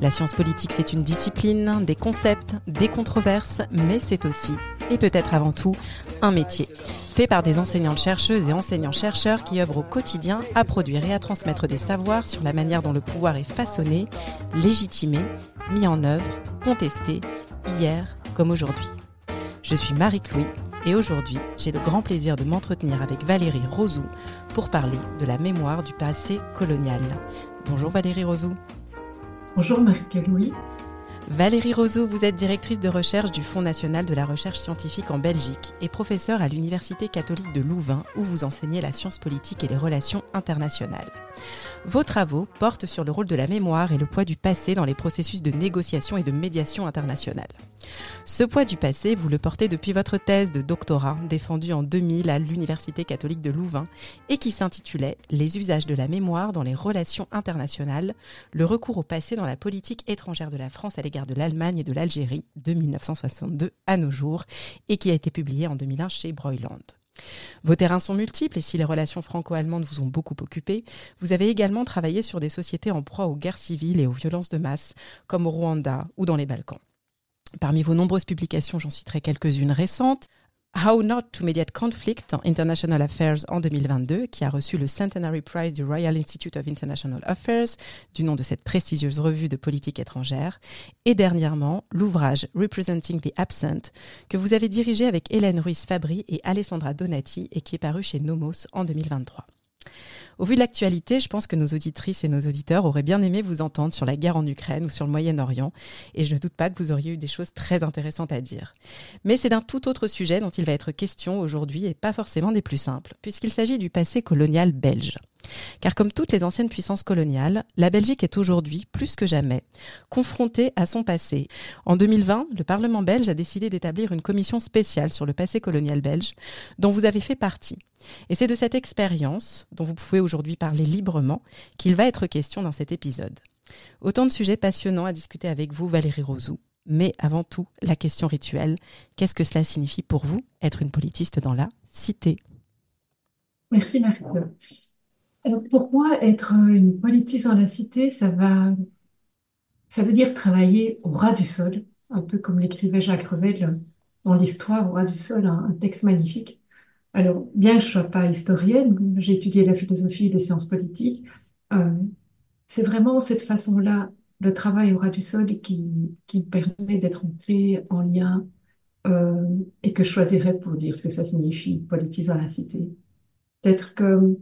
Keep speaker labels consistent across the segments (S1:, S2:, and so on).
S1: La science politique, c'est une discipline, des concepts, des controverses, mais c'est aussi, et peut-être avant tout, un métier, fait par des enseignantes-chercheuses et enseignants-chercheurs qui œuvrent au quotidien à produire et à transmettre des savoirs sur la manière dont le pouvoir est façonné, légitimé, mis en œuvre, contesté, hier comme aujourd'hui. Je suis Marie-Chloé et aujourd'hui, j'ai le grand plaisir de m'entretenir avec Valérie Rosou pour parler de la mémoire du passé colonial. Bonjour Valérie Rosou.
S2: Bonjour Marie-Louis.
S1: Valérie Roseau, vous êtes directrice de recherche du Fonds national de la recherche scientifique en Belgique et professeure à l'Université catholique de Louvain où vous enseignez la science politique et les relations internationales. Vos travaux portent sur le rôle de la mémoire et le poids du passé dans les processus de négociation et de médiation internationale. Ce poids du passé, vous le portez depuis votre thèse de doctorat défendue en 2000 à l'Université catholique de Louvain et qui s'intitulait Les usages de la mémoire dans les relations internationales, le recours au passé dans la politique étrangère de la France à l'égard de l'Allemagne et de l'Algérie de 1962 à nos jours et qui a été publié en 2001 chez Broyland. Vos terrains sont multiples et si les relations franco-allemandes vous ont beaucoup occupé, vous avez également travaillé sur des sociétés en proie aux guerres civiles et aux violences de masse, comme au Rwanda ou dans les Balkans. Parmi vos nombreuses publications, j'en citerai quelques-unes récentes. How Not to Mediate Conflict en International Affairs en 2022, qui a reçu le Centenary Prize du Royal Institute of International Affairs, du nom de cette prestigieuse revue de politique étrangère, et dernièrement l'ouvrage Representing the Absent, que vous avez dirigé avec Hélène Ruiz-Fabry et Alessandra Donati et qui est paru chez Nomos en 2023. Au vu de l'actualité, je pense que nos auditrices et nos auditeurs auraient bien aimé vous entendre sur la guerre en Ukraine ou sur le Moyen-Orient, et je ne doute pas que vous auriez eu des choses très intéressantes à dire. Mais c'est d'un tout autre sujet dont il va être question aujourd'hui, et pas forcément des plus simples, puisqu'il s'agit du passé colonial belge. Car comme toutes les anciennes puissances coloniales, la Belgique est aujourd'hui, plus que jamais, confrontée à son passé. En 2020, le Parlement belge a décidé d'établir une commission spéciale sur le passé colonial belge, dont vous avez fait partie. Et c'est de cette expérience, dont vous pouvez aujourd'hui parler librement, qu'il va être question dans cet épisode. Autant de sujets passionnants à discuter avec vous, Valérie Rosou. Mais avant tout, la question rituelle, qu'est-ce que cela signifie pour vous, être une politiste dans la cité?
S2: Merci Marie. Alors pour moi, être une politiste dans la cité, ça va, ça veut dire travailler au ras du sol, un peu comme l'écrivait Jacques Revel dans l'histoire au ras du sol, un, texte magnifique. Alors, bien que je sois pas historienne, j'ai étudié la philosophie et les sciences politiques, euh, c'est vraiment cette façon-là, le travail au ras du sol, qui, qui permet d'être ancré en lien euh, et que je choisirais pour dire ce que ça signifie, politiser dans la cité. Peut-être que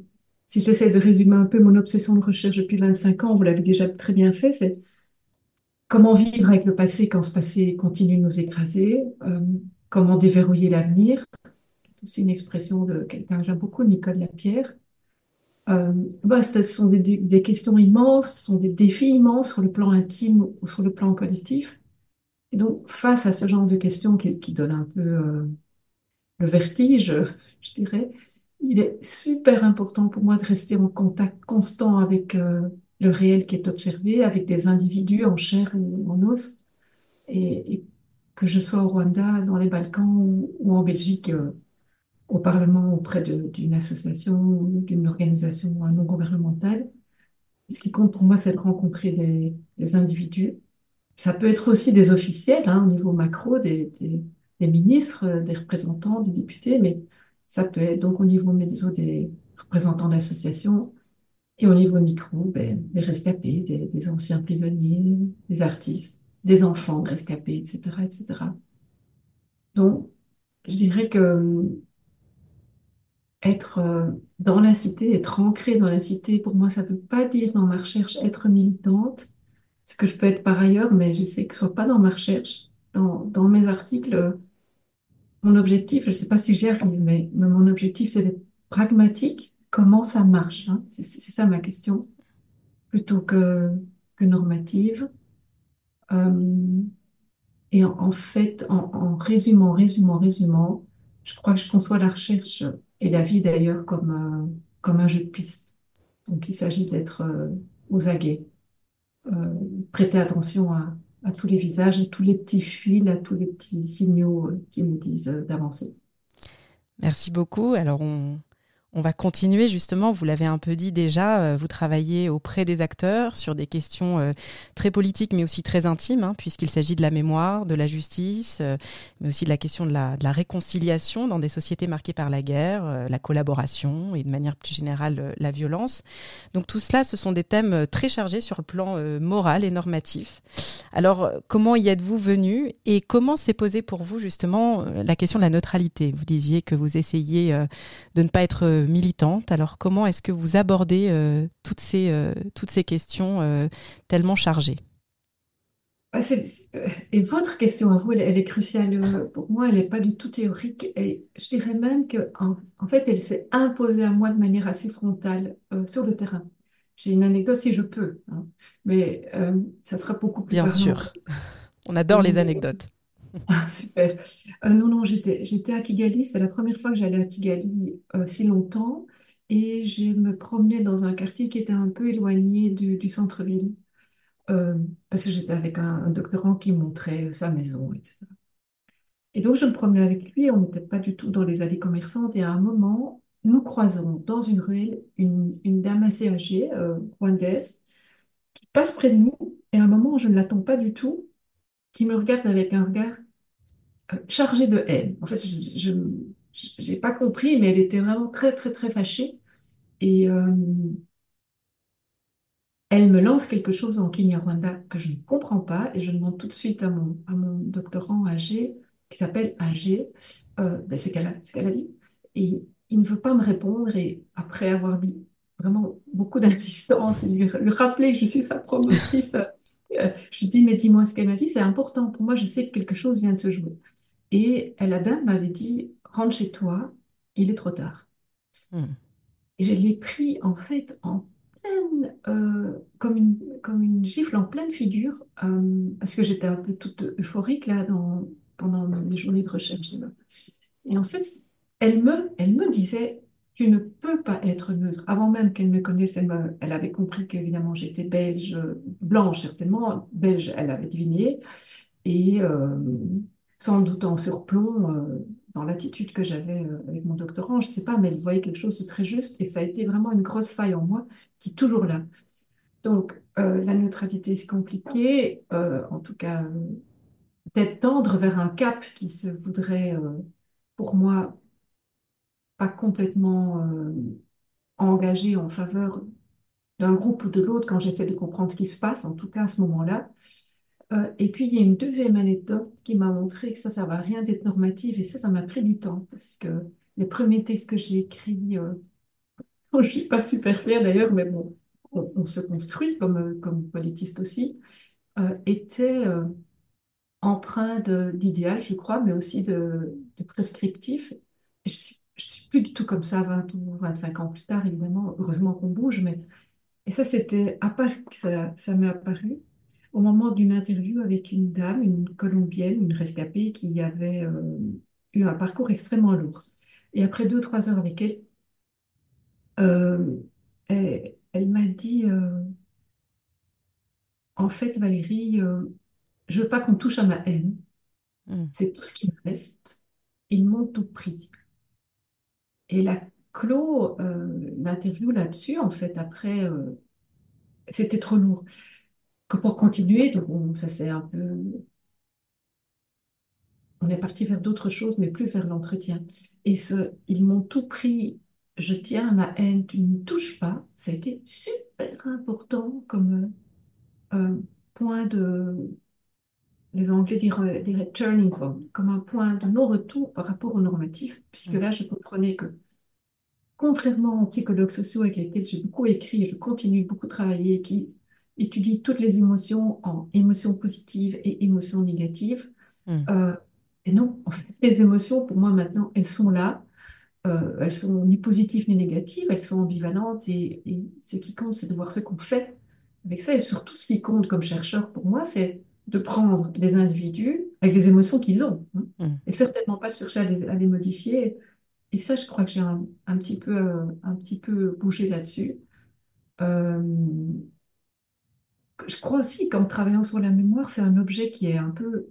S2: si j'essaie de résumer un peu mon obsession de recherche depuis 25 ans, vous l'avez déjà très bien fait, c'est comment vivre avec le passé quand ce passé continue de nous écraser, euh, comment déverrouiller l'avenir. C'est une expression de quelqu'un que j'aime beaucoup, Nicole Lapierre. Euh, bah, ce sont des, questions immenses, ce sont des défis immenses sur le plan intime ou sur le plan collectif. Et donc, face à ce genre de questions qui, qui donnent un peu euh, le vertige, je dirais, il est super important pour moi de rester en contact constant avec euh, le réel qui est observé, avec des individus en chair ou en os, et, que je sois au Rwanda, dans les Balkans ou, en Belgique, au Parlement, auprès d'une association ou d'une organisation non gouvernementale. Ce qui compte pour moi, c'est de rencontrer des, individus. Ça peut être aussi des officiels, hein, au niveau macro, des, des ministres, des représentants, des députés, mais ça peut être donc au niveau médico des représentants d'associations et au niveau micro, ben, des rescapés, des, anciens prisonniers, des artistes, des enfants rescapés, etc., etc. Donc, je dirais que être euh, dans la cité, être ancré dans la cité, pour moi, ça ne veut pas dire dans ma recherche être militante, ce que je peux être par ailleurs, mais je sais que ce soit pas dans ma recherche. Dans, mes articles, mon objectif, je ne sais pas si j'y arrive, mais, mon objectif, c'est d'être pragmatique. Comment ça marche hein? C'est ça ma question, plutôt que, normative. Euh, Et en, fait, en résumant, résumant, résumant, je crois que je conçois la recherche et la vie d'ailleurs comme, un- comme un jeu de piste. Donc il s'agit d'être euh, aux aguets, euh, prêter attention à, tous les visages, à tous les petits fils, à tous les petits signaux euh, qui nous disent euh, d'avancer.
S1: Merci beaucoup. Alors, on, on va continuer justement, vous l'avez un peu dit déjà, euh, vous travaillez auprès des acteurs sur des questions euh, très politiques mais aussi très intimes, hein, puisqu'il s'agit de la mémoire, de la justice, euh, mais aussi de la question de la, de la réconciliation dans des sociétés marquées par la guerre, la collaboration et de manière plus générale la violence. Donc tout cela, ce sont des thèmes très chargés sur le plan moral et normatif. Alors, comment y êtes-vous venu et comment s'est posée pour vous justement la question de la neutralité? Vous disiez que vous essayez euh, de ne pas être militante. Alors, comment est-ce que vous abordez euh, toutes, ces, euh, toutes ces questions euh, tellement chargées?
S2: Ah, euh, Et votre question à vous, elle, elle est cruciale. Pour moi, elle n'est pas du tout théorique. Et je dirais même que, en, en fait, elle s'est imposée à moi de manière assez frontale euh, sur le terrain. J'ai une anecdote si je peux, hein, mais euh, ça sera beaucoup plus
S1: Bien
S2: parlant.
S1: sûr. On adore les anecdotes.
S2: Super. Euh, non, non, j'étais, j'étais à Kigali. C'est la première fois que j'allais à Kigali euh, si longtemps. Et je me promenais dans un quartier qui était un peu éloigné du, centre-ville. Euh, parce que j'étais avec un, doctorant qui montrait sa maison, etc. Et donc, je me promenais avec lui. On n'était pas du tout dans les allées commerçantes. Et à un moment, nous croisons dans une ruelle une, une dame assez âgée, rwandaise, qui passe près de nous. Et à un moment, je ne l'attends pas du tout, qui me regarde avec un regard chargée de haine. En fait, je n'ai pas compris, mais elle était vraiment très, très, très fâchée. Et euh, elle me lance quelque chose en Kinyarwanda que je ne comprends pas. Et je demande tout de suite à mon, à mon doctorant âgé, qui s'appelle âgé, euh, ben, ce qu'elle a, qu'elle a dit. Et il ne veut pas me répondre. Et après avoir mis vraiment beaucoup d'insistance et lui, lui rappeler que je suis sa promotrice, euh, je lui dis, mais dis-moi ce qu'elle m'a dit, c'est important pour moi, je sais que quelque chose vient de se jouer. Et la dame m'avait dit, rentre chez toi, il est trop tard.
S1: Hmm.
S2: Et je l'ai pris en fait en pleine, euh, comme une, comme une gifle en pleine figure, euh, parce que j'étais un peu toute euphorique là dans, pendant mes journées de recherche. Et en fait, elle me, elle me disait, tu ne peux pas être neutre. Avant même qu'elle me connaisse, elle, me- elle avait compris qu'évidemment j'étais belge, blanche certainement, belge, elle avait deviné et euh, sans doute en surplomb euh, dans l'attitude que j'avais euh, avec mon doctorant, je ne sais pas, mais elle voyait quelque chose de très juste et ça a été vraiment une grosse faille en moi qui est toujours là. Donc, euh, la neutralité, c'est compliqué, en tout cas, peut-être tendre vers un cap qui se voudrait, pour moi, pas complètement engagé en faveur d'un groupe ou de l'autre quand j'essaie de comprendre ce qui se passe, en tout cas à ce moment-là. Euh, et puis, il y a une deuxième anecdote qui m'a montré que ça, ça ne va rien d'être normatif. Et ça, ça m'a pris du temps parce que les premiers textes que j'ai écrits, euh, je ne suis pas super fière d'ailleurs, mais bon, on, se construit comme, euh, comme politiste aussi, euh, étaient euh, empreints d'idéal, je crois, mais aussi de, prescriptif. Je je suis plus du tout comme ça 20 ou 25 ans plus tard, évidemment. Heureusement qu'on bouge, mais... Et ça, c'était à part que ça, ça m'est apparu au moment d'une interview avec une dame, une Colombienne, une rescapée qui avait euh, eu un parcours extrêmement lourd. Et après deux, trois heures avec elle, euh, elle, elle m'a dit, euh, en fait, Valérie, je veux pas qu'on touche à ma haine.
S1: Hmm.
S2: C'est tout ce qui me reste. Ils m'ont tout pris. Et elle a clos l'interview là-dessus, en fait, après, c'était trop lourd. Que pour continuer, donc on- ça c'est un peu On est parti vers d'autres choses, mais plus vers l'entretien. Et ce, ils m'ont tout pris. Je tiens à ma haine, tu n'y touches pas. Ça a été super important comme euh, point de, les Anglais diraient, diraient turning point, comme un point de non-retour par rapport au normatif, puisque là, je comprenais que, contrairement aux psychologues sociaux avec lesquels j'ai beaucoup écrit et je continue de beaucoup travailler, qui étudient toutes les émotions en émotions positives et émotions négatives,
S1: Mm.
S2: euh, et non, en fait, les émotions, pour moi maintenant, elles sont là. Euh, elles sont ni positives ni négatives, elles sont ambivalentes. Et, et ce qui compte, c'est de voir ce qu'on fait avec ça. Et surtout, ce qui compte comme chercheur pour moi, c'est de prendre les individus avec les émotions qu'ils ont. hein.
S1: Mm.
S2: Et certainement pas chercher à les, à les modifier. Et ça, je crois que j'ai un, un petit peu, euh, un petit peu bougé là-dessus. Euh, je crois aussi qu'en travaillant sur la mémoire, c'est un objet qui est un peu,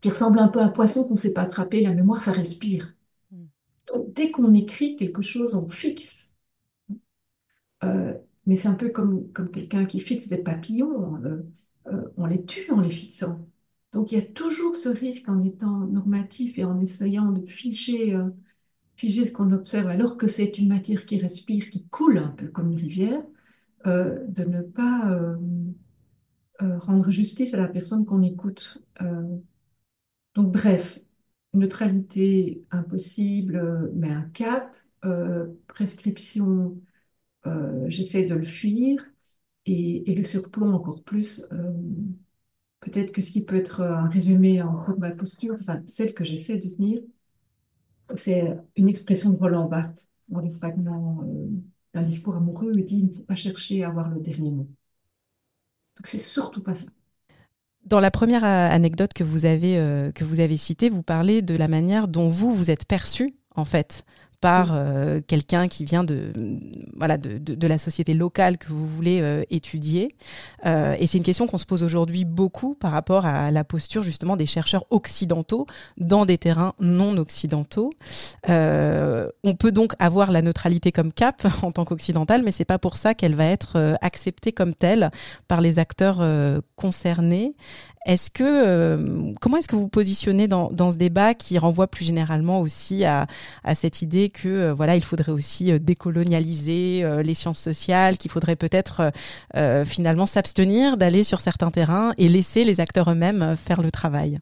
S2: qui ressemble un peu à un poisson qu'on ne sait pas attraper. La mémoire, ça respire.
S1: Mm.
S2: Donc, dès qu'on écrit quelque chose, on fixe. Euh, mais c'est un peu comme, comme quelqu'un qui fixe des papillons. euh, euh, on les tue en les fixant. Donc, il y a toujours ce risque en étant normatif et en essayant de figer, figer ce qu'on observe, alors que c'est une matière qui respire, qui coule un peu comme une rivière, euh, de ne pas euh, euh, rendre justice à la personne qu'on écoute. Donc, bref, neutralité impossible, mais un cap, prescription, j'essaie de le fuir, et, le surplomb encore plus. peut-être que ce qui peut être un résumé en gros de ma posture, enfin, celle que j'essaie de tenir, c'est une expression de Roland Barthes dans les fragments d'un discours amoureux. Il dit, il ne faut pas chercher à avoir le dernier mot. Donc, c'est surtout pas ça.
S1: Dans la première euh, anecdote que vous avez euh, que vous avez citée, vous parlez de la manière dont vous vous êtes perçu en fait par euh, quelqu'un qui vient de voilà de, la société locale que vous voulez euh, étudier. Euh, et c'est une question qu'on se pose aujourd'hui beaucoup par rapport à la posture justement des chercheurs occidentaux dans des terrains non occidentaux. On peut donc avoir la neutralité comme cap en tant qu'occidental mais c'est pas pour ça qu'elle va être acceptée comme telle par les acteurs concernés est-ce que euh, comment est-ce que vous vous positionnez dans, dans, ce débat qui renvoie plus généralement aussi à, à cette idée que euh, voilà il faudrait aussi euh, décolonialiser les sciences sociales, qu'il faudrait peut-être finalement s'abstenir d'aller sur certains terrains et laisser les acteurs eux-mêmes faire le travail?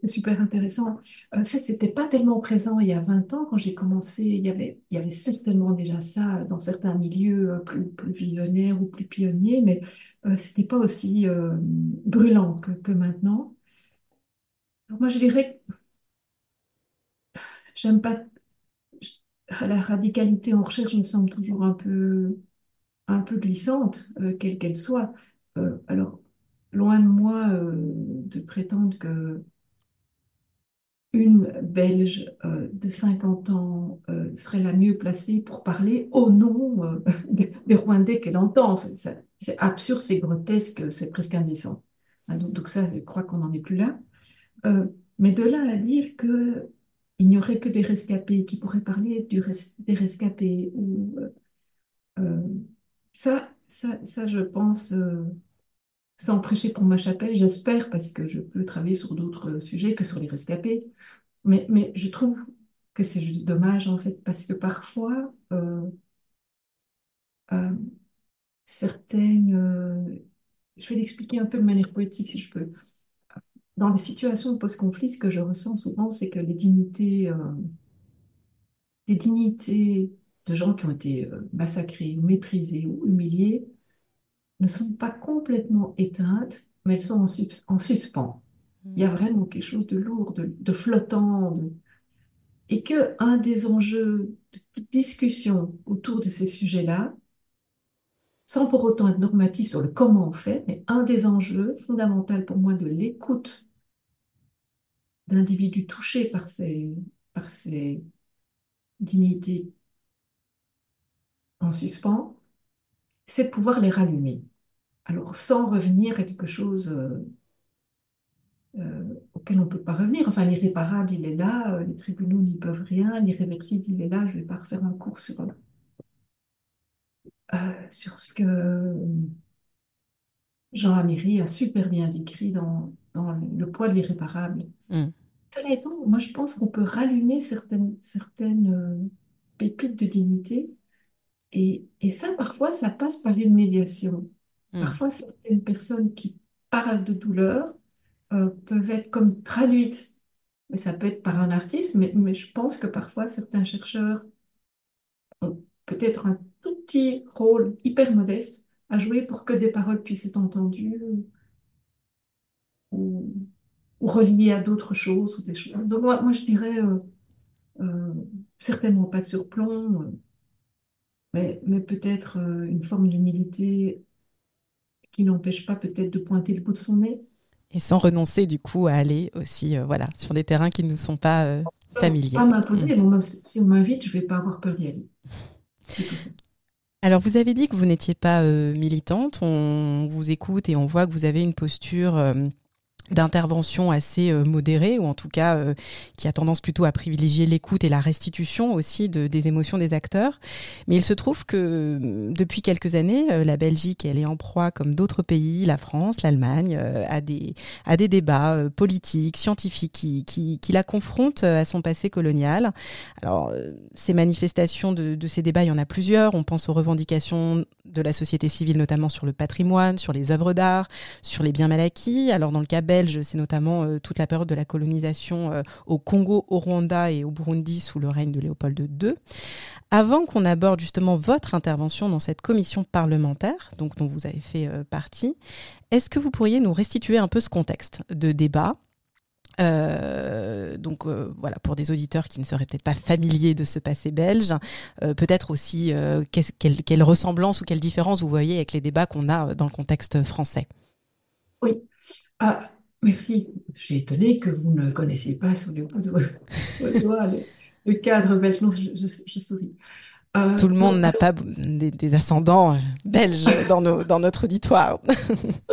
S2: C'est super intéressant. Euh, ça, c'était pas tellement présent il y a 20 ans quand j'ai commencé. Il y avait, certainement déjà ça dans certains milieux euh, plus, visionnaires ou plus pionniers, mais euh, c'était pas aussi euh, brûlant que, maintenant. Moi, je dirais que j'aime pas la radicalité en recherche me semble toujours un peu, un peu glissante, quelle qu'elle soit. Alors, loin de moi euh, de prétendre que une Belge euh, de 50 ans euh, serait la mieux placée pour parler au nom des, Rwandais qu'elle entend. C'est absurde, c'est grotesque, c'est presque indécent. Hein, donc, ça, je crois qu'on n'en est plus là. Mais de là à dire que il n'y aurait que des rescapés qui pourraient parler du des rescapés ou ça, ça, ça, je pense, sans prêcher pour ma chapelle, j'espère, parce que je peux travailler sur d'autres sujets que sur les rescapés. Mais, mais je trouve que c'est juste dommage, en fait, parce que parfois, euh, euh, certaines... euh, je vais l'expliquer un peu de manière poétique, si je peux. Dans les situations de post-conflit, ce que je ressens souvent, c'est que les dignités, les dignités de gens qui ont été massacrés, ou méprisés ou humiliés ne sont pas complètement éteintes, mais elles sont en, en suspens. Il y a vraiment quelque chose de lourd, de, de flottant, de- et que un des enjeux de discussion autour de ces sujets-là, sans pour autant être normatif sur le comment on fait, mais un des enjeux fondamentaux pour moi de l'écoute d'individus touchés par ces, par ces dignités en suspens, c'est de pouvoir les rallumer. Alors, sans revenir à quelque chose euh, euh, auquel on ne peut pas revenir. Enfin, l'irréparable, il est là, euh, les tribunaux n'y peuvent rien, l'irréversible, il est là, je ne vais pas refaire un cours sur, euh, sur ce que Jean Améry a super bien décrit dans, dans Le poids de l'irréparable.
S1: Mm.
S2: Cela étant, moi je pense qu'on peut rallumer certaines, certaines pépites de dignité et, et ça, parfois, ça passe par une médiation.
S1: Mm.
S2: Parfois, certaines personnes qui parlent de douleur euh, peuvent être comme traduites. Mais ça peut être par un artiste, mais, je pense que parfois, certains chercheurs ont peut-être un tout petit rôle hyper modeste à jouer pour que des paroles puissent être entendues ou, reliées à d'autres choses ou des choses. Donc, moi, je dirais euh, euh, certainement pas de surplomb, mais, peut-être une forme d'humilité qui n'empêche pas peut-être de pointer le bout de son nez.
S1: Et sans renoncer du coup à aller aussi voilà, sur des terrains qui ne nous sont pas familiers.
S2: Pas m'imposer, mm. si on m'invite, je ne vais pas avoir peur d'y aller.
S1: Alors, vous avez dit que vous n'étiez pas militante. On vous écoute et on voit que vous avez une posture d'intervention assez euh, modérée, ou en tout cas euh, qui a tendance plutôt à privilégier l'écoute et la restitution aussi de, des émotions des acteurs. Mais il se trouve que mm, depuis quelques années, euh, la Belgique, elle est en proie, comme d'autres pays, la France, l'Allemagne, à, des, à des débats politiques, scientifiques qui, qui, qui, la confrontent à son passé colonial. Alors, ces manifestations de, de ces débats, il y en a plusieurs. On pense aux revendications de la société civile, notamment sur le patrimoine, sur les œuvres d'art, sur les biens mal acquis. Alors, dans le cas belge, c'est notamment euh, toute la période de la colonisation euh, au Congo, au Rwanda et au Burundi sous le règne de Léopold II. Avant qu'on aborde justement votre intervention dans cette commission parlementaire, donc dont vous avez fait euh, partie, est-ce que vous pourriez nous restituer un peu ce contexte de débat donc voilà, pour des auditeurs qui ne seraient peut-être pas familiers de ce passé belge, peut-être aussi quelle, quelle, ressemblance ou quelle différence vous voyez avec les débats qu'on a dans le contexte français?
S2: Oui. Merci. Je suis étonnée que vous ne connaissiez pas sous le, le, cadre belge. Non, je, souris.
S1: Euh, Tout le monde n'a pas des, ascendants euh, belges dans, nos, dans notre auditoire.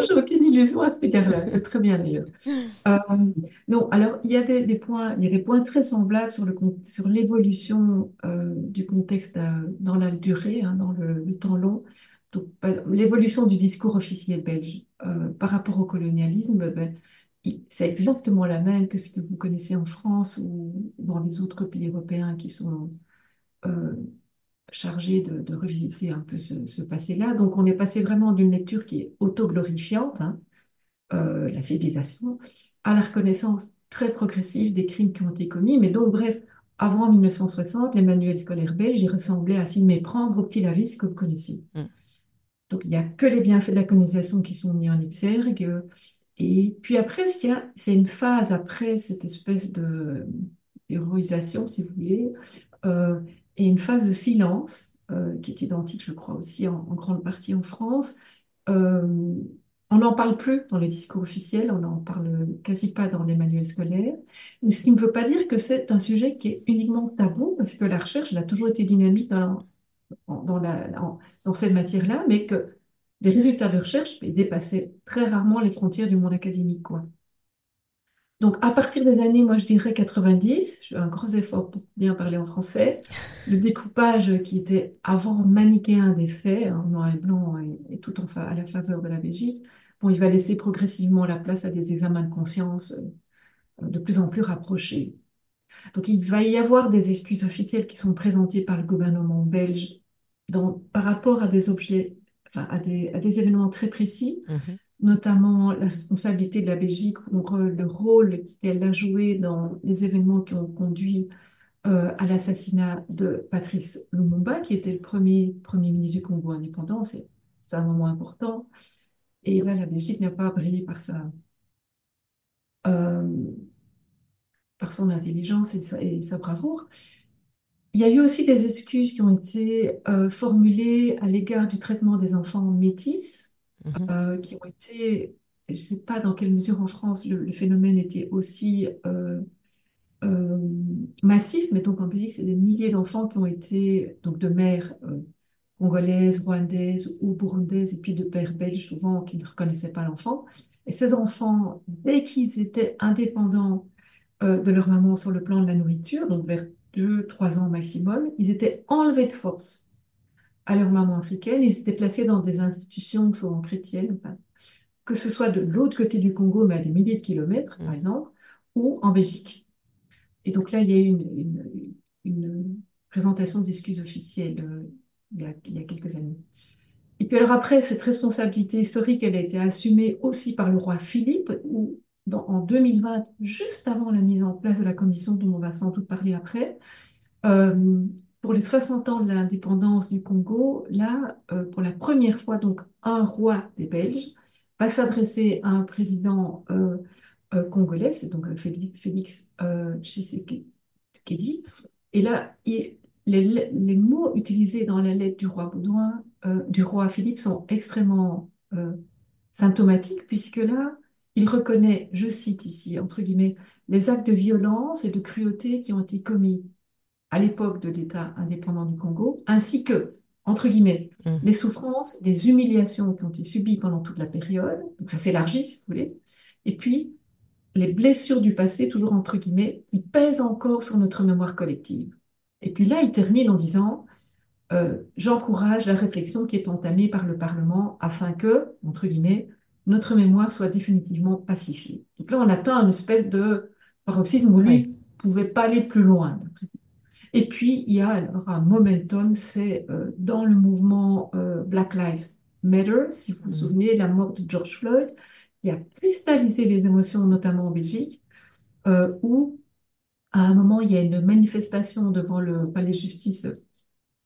S2: J'ai aucune illusion à cet égard-là. C'est très bien d'ailleurs. Euh, non, alors il y a des, points, il y a des points très semblables sur le sur l'évolution du contexte dans la durée, hein, dans le, temps long. L'évolution du discours officiel belge par rapport au colonialisme, ben, c'est exactement la même que ce que vous connaissez en France ou dans les autres pays européens qui sont euh, chargés de, revisiter un peu ce, passé-là. Donc on est passé vraiment d'une lecture qui est autoglorifiante, hein, euh, la civilisation, à la reconnaissance très progressive des crimes qui ont été commis. Mais donc bref, avant 1960, les manuels scolaires belges, ressemblaient à s'y méprendre au petit Lavis que vous connaissez. Mm. Donc il n'y a que les bienfaits de la colonisation qui sont mis en exergue. Et puis après, c'est une phase après cette espèce de héroïsation, si vous voulez, euh, et une phase de silence euh, qui est identique, je crois, aussi en, grande partie en France. Euh, on n'en parle plus dans les discours officiels, on n'en parle quasi pas dans les manuels scolaires. Mais ce qui ne veut pas dire que c'est un sujet qui est uniquement tabou, parce que la recherche elle a toujours été dynamique dans, dans cette matière-là, mais que les résultats de recherche dépassaient très rarement les frontières du monde académique. Donc, à partir des années, moi, je dirais 90, j'ai un gros effort pour bien parler en français. Le découpage qui était avant manichéen des faits, en noir et blanc et, tout en à la faveur de la Belgique, bon, il va laisser progressivement la place à des examens de conscience euh, de plus en plus rapprochés. Donc, il va y avoir des excuses officielles qui sont présentées par le gouvernement belge par rapport à des objets à, des, événements très précis, mhm. notamment la responsabilité de la Belgique pour le rôle qu'elle a joué dans les événements qui ont conduit euh, à l'assassinat de Patrice Lumumba, qui était le premier Premier ministre du Congo indépendant. C'est un moment important. Et là, la Belgique n'a pas brillé par sa, euh, par son intelligence et sa bravoure. Il y a eu aussi des excuses qui ont été euh, formulées à l'égard du traitement des enfants métis, mhm. euh, qui ont été, je ne sais pas dans quelle mesure en France le, phénomène était aussi euh, massif, mais donc en Belgique, c'est des milliers d'enfants qui ont été, donc de mères congolaises, rwandaises ou burundaises, et puis de pères belges souvent qui ne reconnaissaient pas l'enfant. Et ces enfants, dès qu'ils étaient indépendants de leur maman sur le plan de la nourriture, donc vers deux, trois ans maximum, ils étaient enlevés de force à leur maman africaine. Ils étaient placés dans des institutions souvent chrétiennes, que ce soit de l'autre côté du Congo, mais à des milliers de kilomètres, par mmh. exemple, ou en Belgique. Et donc là, il y a eu une, une, présentation d'excuses officielles euh, il, y a, il, y a, quelques années. Et puis alors après, cette responsabilité historique, elle a été assumée aussi par le roi Philippe, où en 2020, juste avant la mise en place de la commission dont on va sans doute parler après, euh, pour les 60 ans de l'indépendance du Congo, là, euh, pour la première fois, donc, un roi des Belges va s'adresser à un président euh, congolais, c'est donc Félix, Tshisekedi. Et là, les, les, mots utilisés dans la lettre du roi Baudouin, du roi Philippe, sont extrêmement symptomatiques, puisque là, il reconnaît, je cite ici, entre guillemets, les actes de violence et de cruauté qui ont été commis à l'époque de l'État indépendant du Congo, ainsi que, entre guillemets,
S1: Mm.
S2: les souffrances, les humiliations qui ont été subies pendant toute la période, donc ça s'élargit si vous voulez, et puis les blessures du passé, toujours entre guillemets, qui pèsent encore sur notre mémoire collective. Et puis là, il termine en disant, euh, j'encourage la réflexion qui est entamée par le Parlement afin que, entre guillemets, notre mémoire soit définitivement pacifiée. Donc là, on atteint une espèce de paroxysme où lui
S1: Oui.
S2: ne pouvait pas aller plus loin. Et puis, il y a alors un momentum, c'est euh, dans le mouvement euh, Black Lives Matter, si vous vous
S1: Mhm.
S2: souvenez, la mort de George Floyd, qui a cristallisé les émotions, notamment en Belgique, euh, où à un moment, il y a une manifestation devant le palais de justice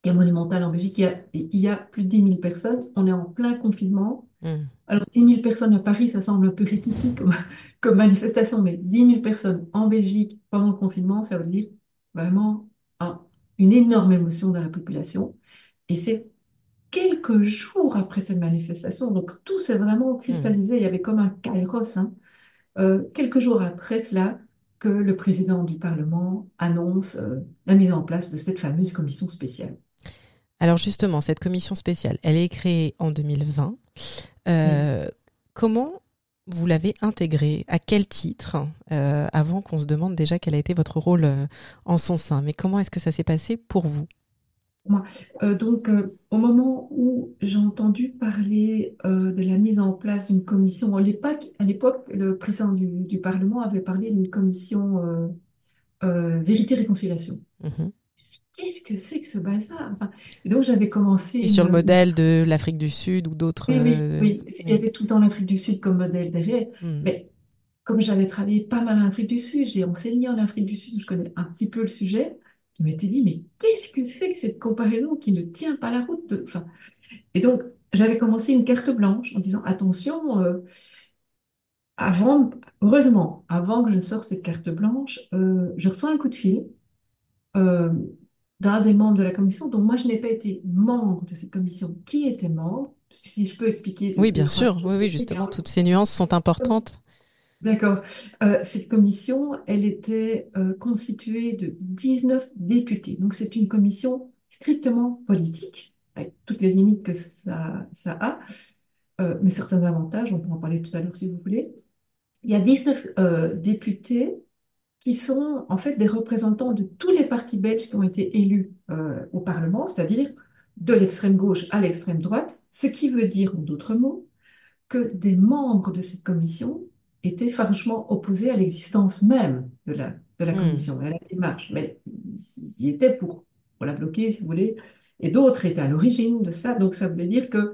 S2: qui est monumental en Belgique. Il y a, il y a plus de 10 000 personnes. On est en plein confinement.
S1: Mm.
S2: Alors, 10 000 personnes à Paris, ça semble un peu rikiki comme, comme manifestation, mais 10 000 personnes en Belgique pendant le confinement, ça veut dire vraiment un- une énorme émotion dans la population. Et c'est quelques jours après cette manifestation, donc tout s'est vraiment cristallisé, il y avait comme un kairos, hein. Euh, quelques jours après cela, que le président du Parlement annonce euh, la mise en place de cette fameuse commission spéciale.
S1: Alors justement, cette commission spéciale, elle est créée en 2020. Euh, Comment vous l'avez intégrée À quel titre? Euh, Avant qu'on se demande déjà quel a été votre rôle euh, en son sein. Mais comment est-ce que ça s'est passé pour vous?
S2: Euh, donc, au moment où j'ai entendu parler de la mise en place d'une commission, à l'époque, le président du, du Parlement avait parlé d'une commission vérité-réconciliation.
S1: Mhm.
S2: Qu'est-ce que c'est que ce bazar? Enfin, et donc, j'avais commencé
S1: Et sur le modèle de l'Afrique du Sud ou d'autres.
S2: Oui, oui,
S1: euh,
S2: oui. Il y avait tout le temps l'Afrique du Sud comme modèle derrière.
S1: hmm.
S2: Mais comme j'avais travaillé pas mal en Afrique du Sud, j'ai enseigné en Afrique du Sud, je connais un petit peu le sujet. Je m'étais dit, mais qu'est-ce que c'est que cette comparaison qui ne tient pas la route de... enfin, et donc, j'avais commencé une carte blanche en disant, attention, euh, avant, heureusement, avant que je ne sorte cette carte blanche, euh, je reçois un coup de fil euh, d'un des membres de la commission, dont moi je n'ai pas été membre de cette commission. Qui était membre? Si je peux expliquer.
S1: Oui, bien sûr. Oui, oui, justement, toutes ces nuances sont importantes.
S2: D'accord. Euh, cette commission, elle était euh, constituée de 19 députés. Donc, c'est une commission strictement politique, avec toutes les limites que ça, ça a, euh, mais certains avantages, on pourra en parler tout à l'heure si vous voulez. Il y a 19 euh, députés qui sont en fait des représentants de tous les partis belges qui ont été élus euh, au Parlement, c'est-à-dire de l'extrême gauche à l'extrême droite, ce qui veut dire, en d'autres mots, que des membres de cette commission étaient farouchement opposés à l'existence même de la, de la
S1: Hmm.
S2: commission et à la démarche. Mais ils, ils y étaient pour, pour la bloquer, si vous voulez, et d'autres étaient à l'origine de ça. Donc ça voulait dire que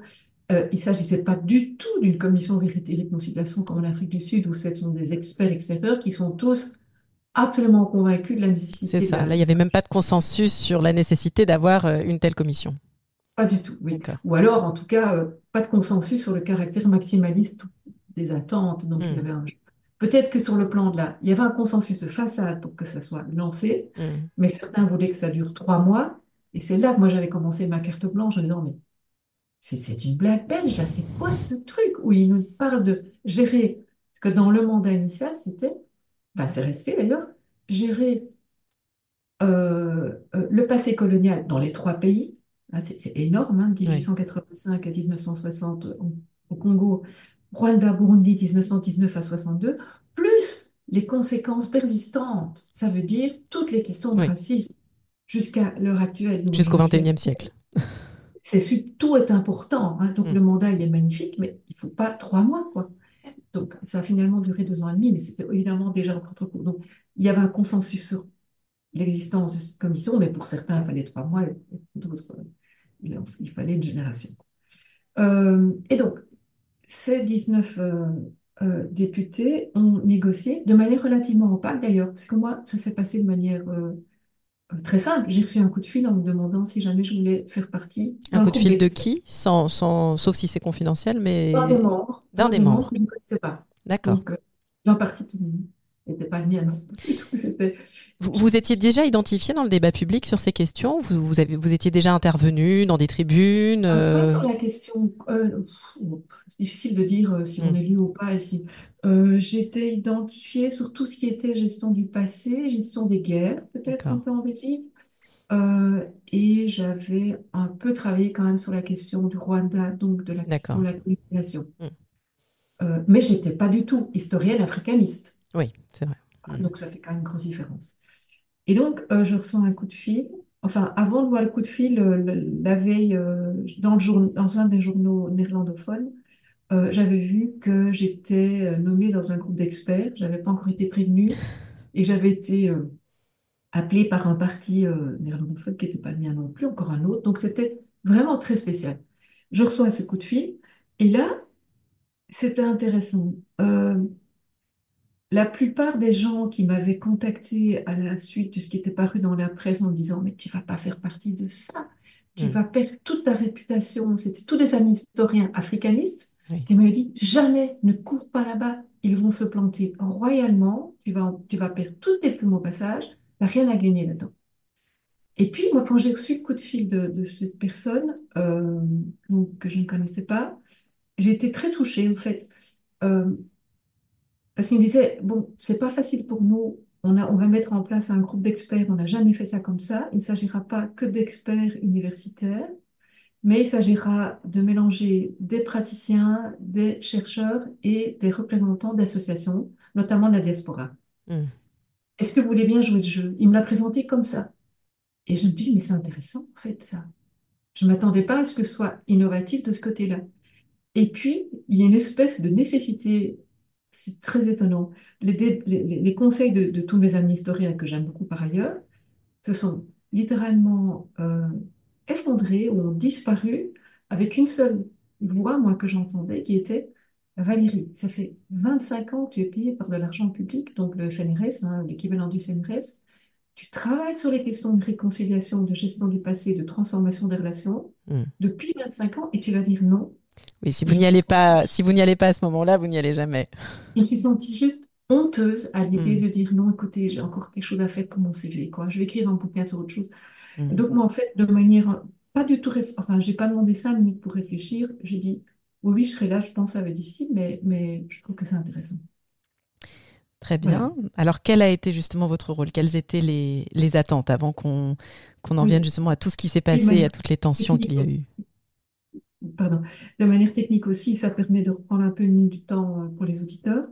S2: euh, il ne s'agissait pas du tout d'une commission vérité et réconciliation comme en Afrique du Sud, où ce sont des experts extérieurs qui sont tous absolument convaincus de la nécessité
S1: C'est ça. Là, il n'y avait même pas de consensus sur la nécessité d'avoir euh, une telle commission.
S2: Pas du tout, oui. Ou alors, en tout cas, euh, pas de consensus sur le caractère maximaliste des attentes. Donc, il y
S1: Mm.
S2: avait un... Peut-être que sur le plan de la... Il y avait un consensus de façade pour que ça soit lancé,
S1: Hmm.
S2: mais certains voulaient que ça dure trois mois. Et c'est là que moi, j'avais commencé ma carte blanche en disant, mais c'est c'est une blague belge, là, c'est quoi ce truc où il nous parle de gérer... Parce que dans le mandat initial, c'était, enfin, c'est resté d'ailleurs, gérer euh, euh, le passé colonial dans les trois pays. Ah, c'est énorme, hein, 1885 à 1960 au, au Congo, Rwanda, Burundi, 1919 à 62, plus les conséquences persistantes. Ça veut dire toutes les questions de
S1: Oui.
S2: racisme jusqu'à l'heure actuelle.
S1: Jusqu'au XXIe siècle.
S2: c'est tout est important. hein. Donc
S1: Mm.
S2: le mandat, il est magnifique, mais il faut pas trois mois, quoi. Donc ça a finalement duré deux ans et demi, mais c'était évidemment déjà en contre-coup. Donc il y avait un consensus sur l'existence de cette commission, mais pour certains, il fallait trois mois, et d'autres, il, fallait une génération. Euh, et donc, ces 19 euh, euh, députés ont négocié de manière relativement opaque d'ailleurs, parce que moi, ça s'est passé de manière euh, très simple. J'ai reçu un coup de fil en me demandant si jamais je voulais faire partie
S1: Un coup de fil de qui? Sans, sans, Sauf si c'est confidentiel, mais.
S2: D'un des membres.
S1: D'un des membres.
S2: je ne connaissais pas.
S1: D'accord.
S2: Donc, euh, d'un parti qui n'était pas le mien
S1: Vous, vous étiez déjà identifié dans le débat public sur ces questions? Vous, vous, avez, vous étiez déjà intervenu dans des tribunes
S2: Euh, pas
S1: euh,
S2: sur la question. euh, c'est difficile de dire euh, si on
S1: Mm.
S2: est lu ou pas. Et si... Euh, j'étais identifiée sur tout ce qui était gestion du passé, gestion des guerres, peut-être un peu en Belgique. Euh, et j'avais un peu travaillé quand même sur la question du Rwanda, donc de la question de la colonisation.
S1: Mm.
S2: Euh, mais j'étais pas du tout historienne africaniste.
S1: Oui, c'est vrai.
S2: Donc ça fait quand même une grosse différence. Et donc, euh, je reçois un coup de fil. Enfin, avant de voir le coup de fil, le- la veille, dans le jour- dans un des journaux néerlandophones, euh, j'avais vu que j'étais euh, nommée dans un groupe d'experts. J'avais pas encore été prévenue et j'avais été euh, appelée par un parti euh, néerlandophone qui n'était pas le mien non plus, encore un autre. Donc, c'était vraiment très spécial. Je reçois ce coup de fil et là, c'était intéressant. La plupart des gens qui m'avaient contacté à la suite de ce qui était paru dans la presse en me disant, mais tu vas pas faire partie de ça, tu
S1: Mm.
S2: vas perdre toute ta réputation. C'était tous des amis historiens africanistes
S1: Oui.
S2: qui m'avaient dit, jamais, ne cours pas là-bas, ils vont se planter royalement, tu vas, tu vas perdre tous tes plumes au passage, tu n'as rien à gagner là-dedans. Et puis, moi, quand j'ai reçu le coup de fil de, de cette personne, euh, donc, que je ne connaissais pas, j'ai été très touchée, en fait. Euh, parce qu'il me disait, bon, c'est pas facile pour nous. On a, on va mettre en place un groupe d'experts. On n'a jamais fait ça comme ça. Il ne s'agira pas que d'experts universitaires, mais il s'agira de mélanger des praticiens, des chercheurs et des représentants d'associations, notamment de la diaspora.
S1: Mm.
S2: Est-ce que vous voulez bien jouer le jeu? Il me l'a présenté comme ça. Et je me dis, mais c'est intéressant, en fait, ça. Je ne m'attendais pas à ce que ce soit innovatif de ce côté-là. Et puis, il y a une espèce de nécessité, c'est très étonnant. Les, dé- les- les- les conseils de, de tous mes amis historiens, que j'aime beaucoup par ailleurs, se sont littéralement euh, effondrés ou ont disparu avec une seule voix, moi, que j'entendais, qui était Valérie, ça fait 25 ans que tu es payée par de l'argent public, donc le FNRS, hein, l'équivalent du CNRS. Tu travailles sur les questions de réconciliation, de gestion du passé, de transformation des relations
S1: Mm.
S2: depuis 25 ans et tu vas dire non.
S1: Oui, si vous n'y allez pas, si vous n'y allez pas à ce moment-là, vous n'y allez jamais.
S2: Je me suis sentie juste honteuse à l'idée
S1: Mm.
S2: de dire non, écoutez, j'ai encore quelque chose à faire pour mon CV, quoi. Je vais écrire un bouquin sur autre chose.
S1: Mm.
S2: Donc, moi, en fait, de manière euh, pas du tout, réf- enfin, j'ai pas demandé ça ni pour réfléchir. J'ai dit, oui, oui, je serai là, je pense que ça va être difficile, mais, mais je trouve que c'est intéressant.
S1: Très
S2: Voilà.
S1: bien. Alors, quel a été justement votre rôle? Quelles étaient les, les attentes avant qu'on qu'on en vienne justement à tout ce qui s'est passé, à toutes les tensions qu'il y a eu?
S2: pardon, de manière technique aussi, ça permet de reprendre un peu du temps euh, pour les auditeurs.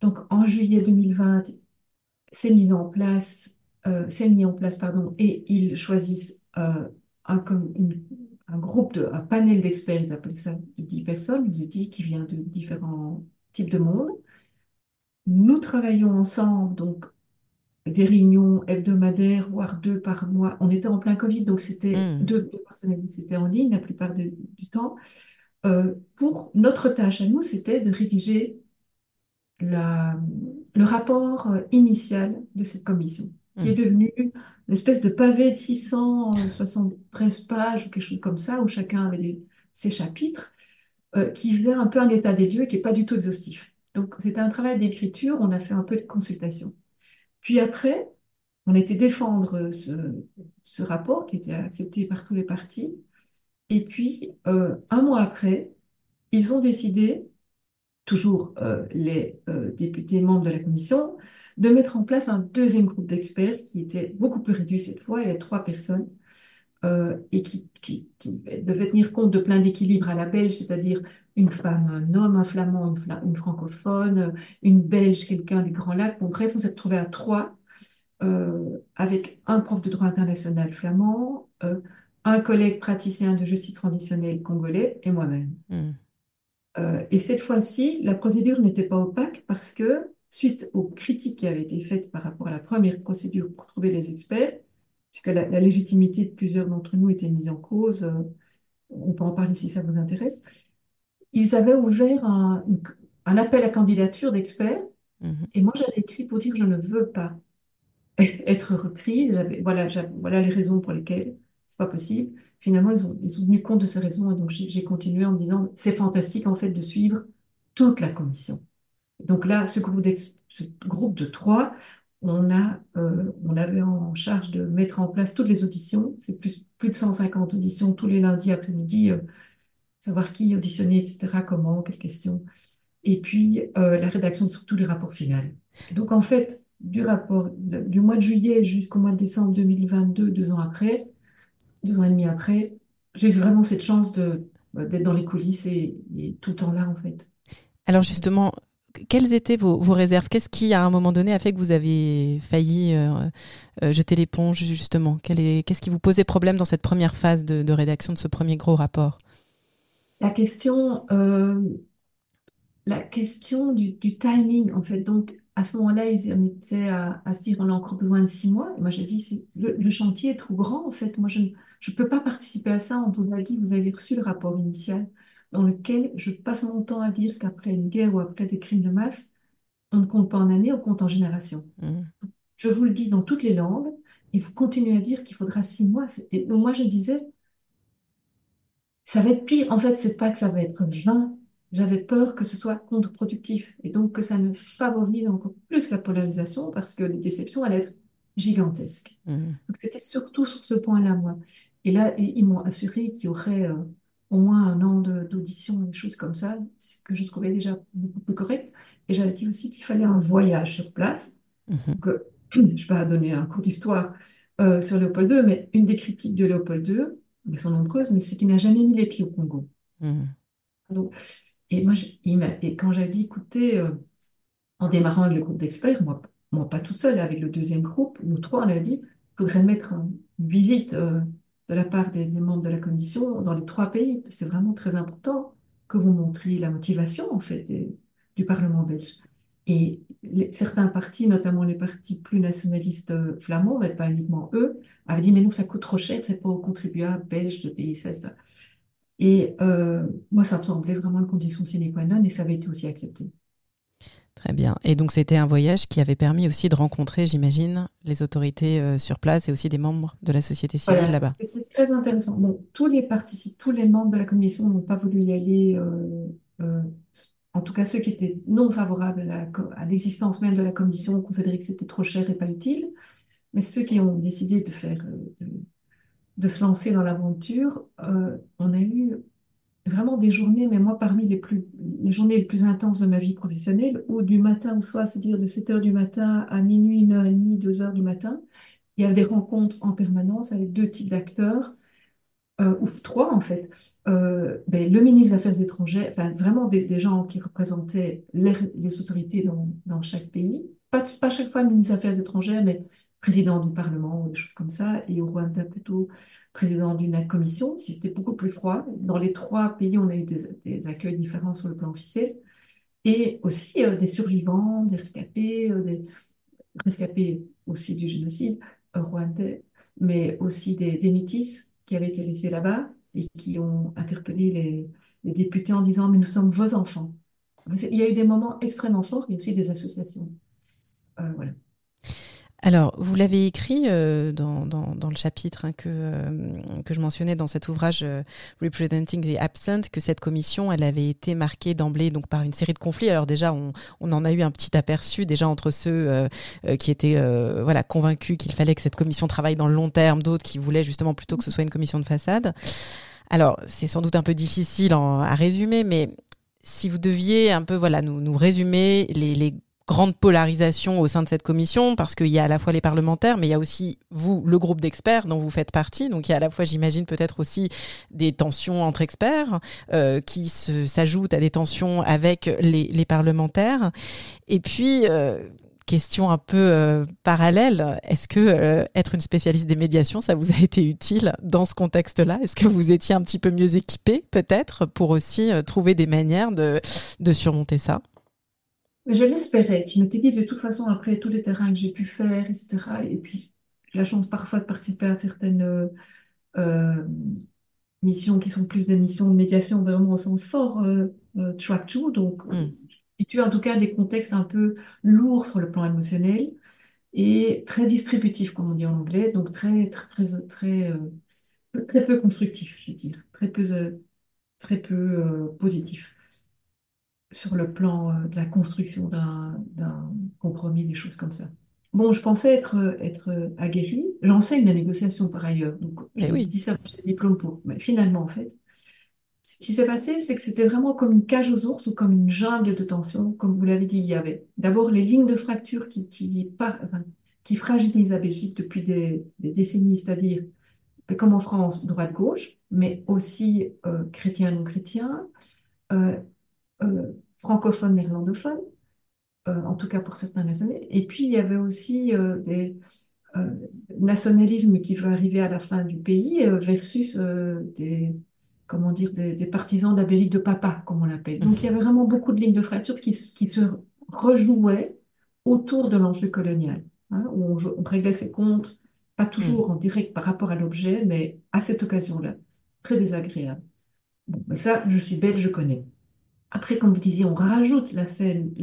S2: Donc, en juillet 2020, c'est mis en place, euh, c'est mis en place, pardon, et ils choisissent euh, un, comme une- un groupe de, un panel d'experts, ils appellent ça de 10 personnes, je vous ai dit, qui vient de différents types de monde. Nous travaillons ensemble, donc des réunions hebdomadaires, voire deux par mois. On était en plein Covid, donc c'était
S1: Mm.
S2: deux, deux semaine, c'était en ligne la plupart de- du temps. Euh, pour notre tâche à nous, c'était de rédiger la- le rapport initial de cette commission, qui est
S1: Mm.
S2: devenu une espèce de pavé de 673 pages ou quelque chose comme ça, où chacun avait des- ses chapitres, euh, qui faisait un peu un état des lieux et qui n'est pas du tout exhaustif. Donc, c'était un travail d'écriture, on a fait un peu de consultation. Puis après, on était défendre ce, ce rapport qui était accepté par tous les partis. Et puis, euh, un mois après, ils ont décidé toujours euh, les euh, députés membres de la commission, de mettre en place un deuxième groupe d'experts qui était beaucoup plus réduit cette fois, il y avait trois personnes, euh, et qui, qui- qui devait tenir compte de plein d'équilibres à la belge, c'est-à-dire une femme, un homme, un flamand, une, fla- une francophone, une belge, quelqu'un des Grands Lacs. Bon, bref, on s'est retrouvé à trois, euh, avec un prof de droit international flamand, euh, un collègue praticien de justice transitionnelle congolais et moi-même.
S1: Mm.
S2: Euh, et cette fois-ci, la procédure n'était pas opaque parce que, suite aux critiques qui avaient été faites par rapport à la première procédure pour trouver les experts, puisque la, la légitimité de plusieurs d'entre nous était mise en cause, euh, on peut en parler si ça vous intéresse, ils avaient ouvert un, appel à candidature d'experts
S1: Mhm.
S2: et moi j'avais écrit pour dire je ne veux pas être reprise. Voilà, les raisons pour lesquelles c'est pas possible. Finalement, ils ont, ils ont tenu compte de ces raisons et donc j'ai j'ai continué en me disant c'est fantastique en fait de suivre toute la commission. Donc là, ce groupe, de trois, on a, euh, on avait en charge de mettre en place toutes les auditions. C'est plus, plus de 150 auditions tous les lundis après-midi, euh, savoir qui auditionner, etc., comment, quelles questions. et puis la rédaction de tous les rapports finaux. Donc en fait, du mois de juillet jusqu'au mois de décembre 2022, deux ans après, deux ans et demi après, j'ai vraiment cette chance de, d'être dans les coulisses et, tout le temps là, en fait.
S1: Alors justement, quelles étaient vos, réserves? Qu'est-ce qui, à un moment donné, a fait que vous avez failli euh, euh, jeter l'éponge, justement? Qu'est-ce qui vous posait problème dans cette première phase de, rédaction de ce premier gros rapport?
S2: La question, euh, la question du, timing, en fait. Donc, à ce moment-là, ils en étaient à, se dire on a encore besoin de six mois. Et moi, j'ai dit le, le, chantier est trop grand, en fait. Moi, je ne peux pas participer à ça. On vous a dit, vous avez reçu le rapport initial dans lequel je passe mon temps à dire qu'après une guerre ou après des crimes de masse, on ne compte pas en années, on compte en générations. Mmh. Je vous le dis dans toutes les langues, et vous continuez à dire qu'il faudra six mois. Et donc moi, je disais, ça va être pire. En fait, c'est pas que ça va être 20 j'avais peur que ce soit contre-productif et donc que ça ne favorise encore plus la polarisation parce que les déceptions allaient être gigantesques. Mmh. Donc c'était surtout sur ce point-là, moi. Et là, ils m'ont assuré qu'il y aurait euh, au moins un an d'audition, des choses comme ça, ce que je trouvais déjà beaucoup plus correct. Et j'avais dit aussi qu'il fallait un voyage sur place. Mmh. je ne vais pas donner un cours d'histoire euh, sur Léopold II, mais une des critiques de Léopold II, elles sont nombreuses, mais c'est qu'il n'a jamais mis les pieds au Congo. Mmh. Donc, et moi, et quand j'ai dit, écoutez, euh, en démarrant avec le groupe d'experts, moi, moi pas toute seule, avec le deuxième groupe, nous trois, on a dit, il faudrait mettre une visite euh, de la part des, membres de la commission dans les trois pays. C'est vraiment très important que vous montriez la motivation, en fait, du Parlement belge. Et certains partis, notamment les partis plus nationalistes euh, flamands, mais pas uniquement eux, avaient dit, mais non, ça coûte trop cher, c'est pas aux contribuables belges de payer ça. Et euh, moi, ça me semblait vraiment une condition sine qua non et ça avait été aussi accepté.
S1: Très bien. Et donc, c'était un voyage qui avait permis aussi de rencontrer, j'imagine, les autorités euh, sur place et aussi des membres de la société civile là-bas.
S2: C'était très intéressant. Bon, tous les participants, tous les membres de la commission n'ont pas voulu y aller. Euh, en tout cas, ceux qui étaient non favorables à l'existence même de la commission considéraient que c'était trop cher et pas utile. Mais ceux qui ont décidé de faire, de se lancer dans l'aventure, euh, on a eu vraiment des journées, mais moi, parmi les, plus, les journées les plus intenses de ma vie professionnelle, où du matin au soir, c'est-à-dire de 7 h du matin à minuit, 1 h 30 2 h du matin, il y a des rencontres en permanence avec deux types d'acteurs, euh, ou trois en fait. Euh, ben, le ministre des Affaires étrangères, enfin vraiment des, gens qui représentaient les, les autorités dans, dans, chaque pays. Pas, pas chaque fois le ministre des Affaires étrangères, mais président du Parlement ou des choses comme ça, et au Rwanda plutôt président d'une commission, si c'était beaucoup plus froid. Dans les trois pays, on a eu des, accueils différents sur le plan officiel, et aussi euh, des survivants, des rescapés, euh, des rescapés aussi du génocide euh, rwandais, mais aussi des, des, qui avaient été laissés là-bas et qui ont interpellé les, les députés en disant mais nous sommes vos enfants. Il y a eu des moments extrêmement forts, il y a aussi des associations. voilà.
S1: Alors, vous l'avez écrit euh, dans, dans, le chapitre hein, que, euh, que je mentionnais dans cet ouvrage euh, Representing the Absent, que cette commission, elle avait été marquée d'emblée donc par une série de conflits. Alors déjà, on, on en a eu un petit aperçu déjà entre ceux qui étaient voilà convaincus qu'il fallait que cette commission travaille dans le long terme, d'autres qui voulaient justement plutôt que ce soit une commission de façade. Alors, c'est sans doute un peu difficile à résumer, mais si vous deviez un peu voilà nous, nous résumer les, les grande polarisation au sein de cette commission parce qu'il y a à la fois les parlementaires, mais il y a aussi vous, le groupe d'experts dont vous faites partie. Donc il y a à la fois, j'imagine, peut-être aussi des tensions entre experts euh, qui s'ajoutent à des tensions avec les, les parlementaires. Et puis, euh, question un peu euh, parallèle, est-ce que euh, être une spécialiste des médiations, ça vous a été utile dans ce contexte-là? Est-ce que vous étiez un petit peu mieux équipé, peut-être, pour aussi euh, trouver des manières de, de surmonter ça?
S2: Mais je l'espérais. Je m'étais dit, de toute façon, après tous les terrains que j'ai pu faire, etc., et puis j'ai la chance parfois de participer à certaines euh, euh, missions qui sont plus des missions de médiation vraiment au sens fort, euh, euh track to, donc mm. et tu as en tout cas des contextes un peu lourds sur le plan émotionnel et très distributifs, comme on dit en anglais, donc très, très, très, très, très peu constructifs, je veux dire, très peu, très peu positifs sur le plan euh, de la construction d'un compromis, des choses comme ça. Bon, je pensais être, être aguerrie. J'enseigne la négociation par ailleurs. Donc, eh je oui. dis ça, j'ai diplôme pour. Mais finalement, en fait, ce qui s'est passé, c'est que c'était vraiment comme une cage aux ours ou comme une jungle de tension. Comme vous l'avez dit, il y avait d'abord les lignes de fracture qui, qui, enfin, qui fragilisent la Belgique depuis des, décennies, c'est-à-dire, comme en France, droite-gauche, mais aussi euh, chrétien-non-chrétien, euh, euh, francophone, néerlandophone, en tout cas pour certains années. Et puis, il y avait aussi des nationalismes qui veulent arriver à la fin du pays versus des comment dire, des, partisans de la Belgique de papa, comme on l'appelle. Donc il y avait vraiment beaucoup de lignes de fracture qui, se rejouaient autour de l'enjeu colonial, hein, où on, réglait ses comptes, pas toujours en direct par rapport à l'objet, mais à cette occasion-là. Très désagréable. Bon, mais ça, je suis belge, je connais. Après, comme vous disiez, on rajoute la scène,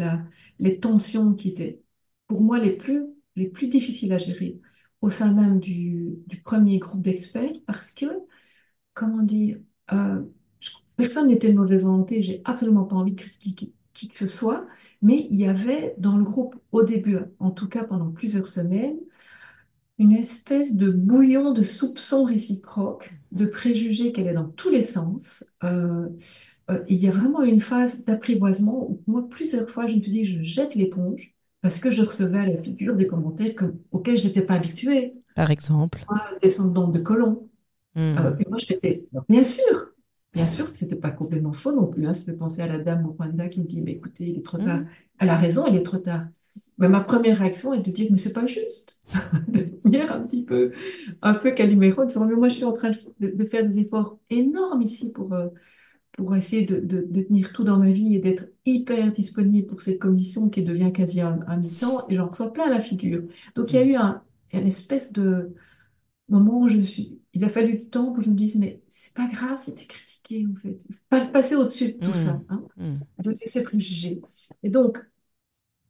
S2: les tensions qui étaient, pour moi, les plus, les plus difficiles à gérer au sein même du, premier groupe d'experts, parce que, comment dire, euh, personne n'était de mauvaise volonté, j'ai absolument pas envie de critiquer qui, que ce soit, mais il y avait dans le groupe, au début, en tout cas pendant plusieurs semaines, une espèce de bouillon de soupçons réciproques, de préjugés qui allaient dans tous les sens. Euh, euh, il y a vraiment une phase d'apprivoisement où moi, plusieurs fois, je me suis dit, je jette l'éponge parce que je recevais à la figure des commentaires auxquels je n'étais pas habituée.
S1: Par exemple.
S2: Descendante de colons.
S1: Hmm.
S2: Euh, et moi, je bien sûr, bien sûr que c'était pas complètement faux non plus. Hein. Ça fait penser à la dame au Rwanda qui me dit, mais écoutez, il est trop tard. Hmm. Elle a raison, il est trop tard. Mais ma première réaction est de dire, mais c'est pas juste. de devenir un petit peu, un peu de dire, mais moi, je suis en train de, faire des efforts énormes ici pour, euh, pour essayer de, de, tenir tout dans ma vie et d'être hyper disponible pour cette commission qui devient quasi un, mi-temps, et j'en reçois plein la figure. Donc, il y a hmm. eu un, une espèce de moment où je suis, il a fallu du temps pour que je me dise, mais c'est pas grave c'était critiqué, en fait. Pas passer au-dessus de tout ça, mmh. hein, mmh. de ces préjugés. Et donc,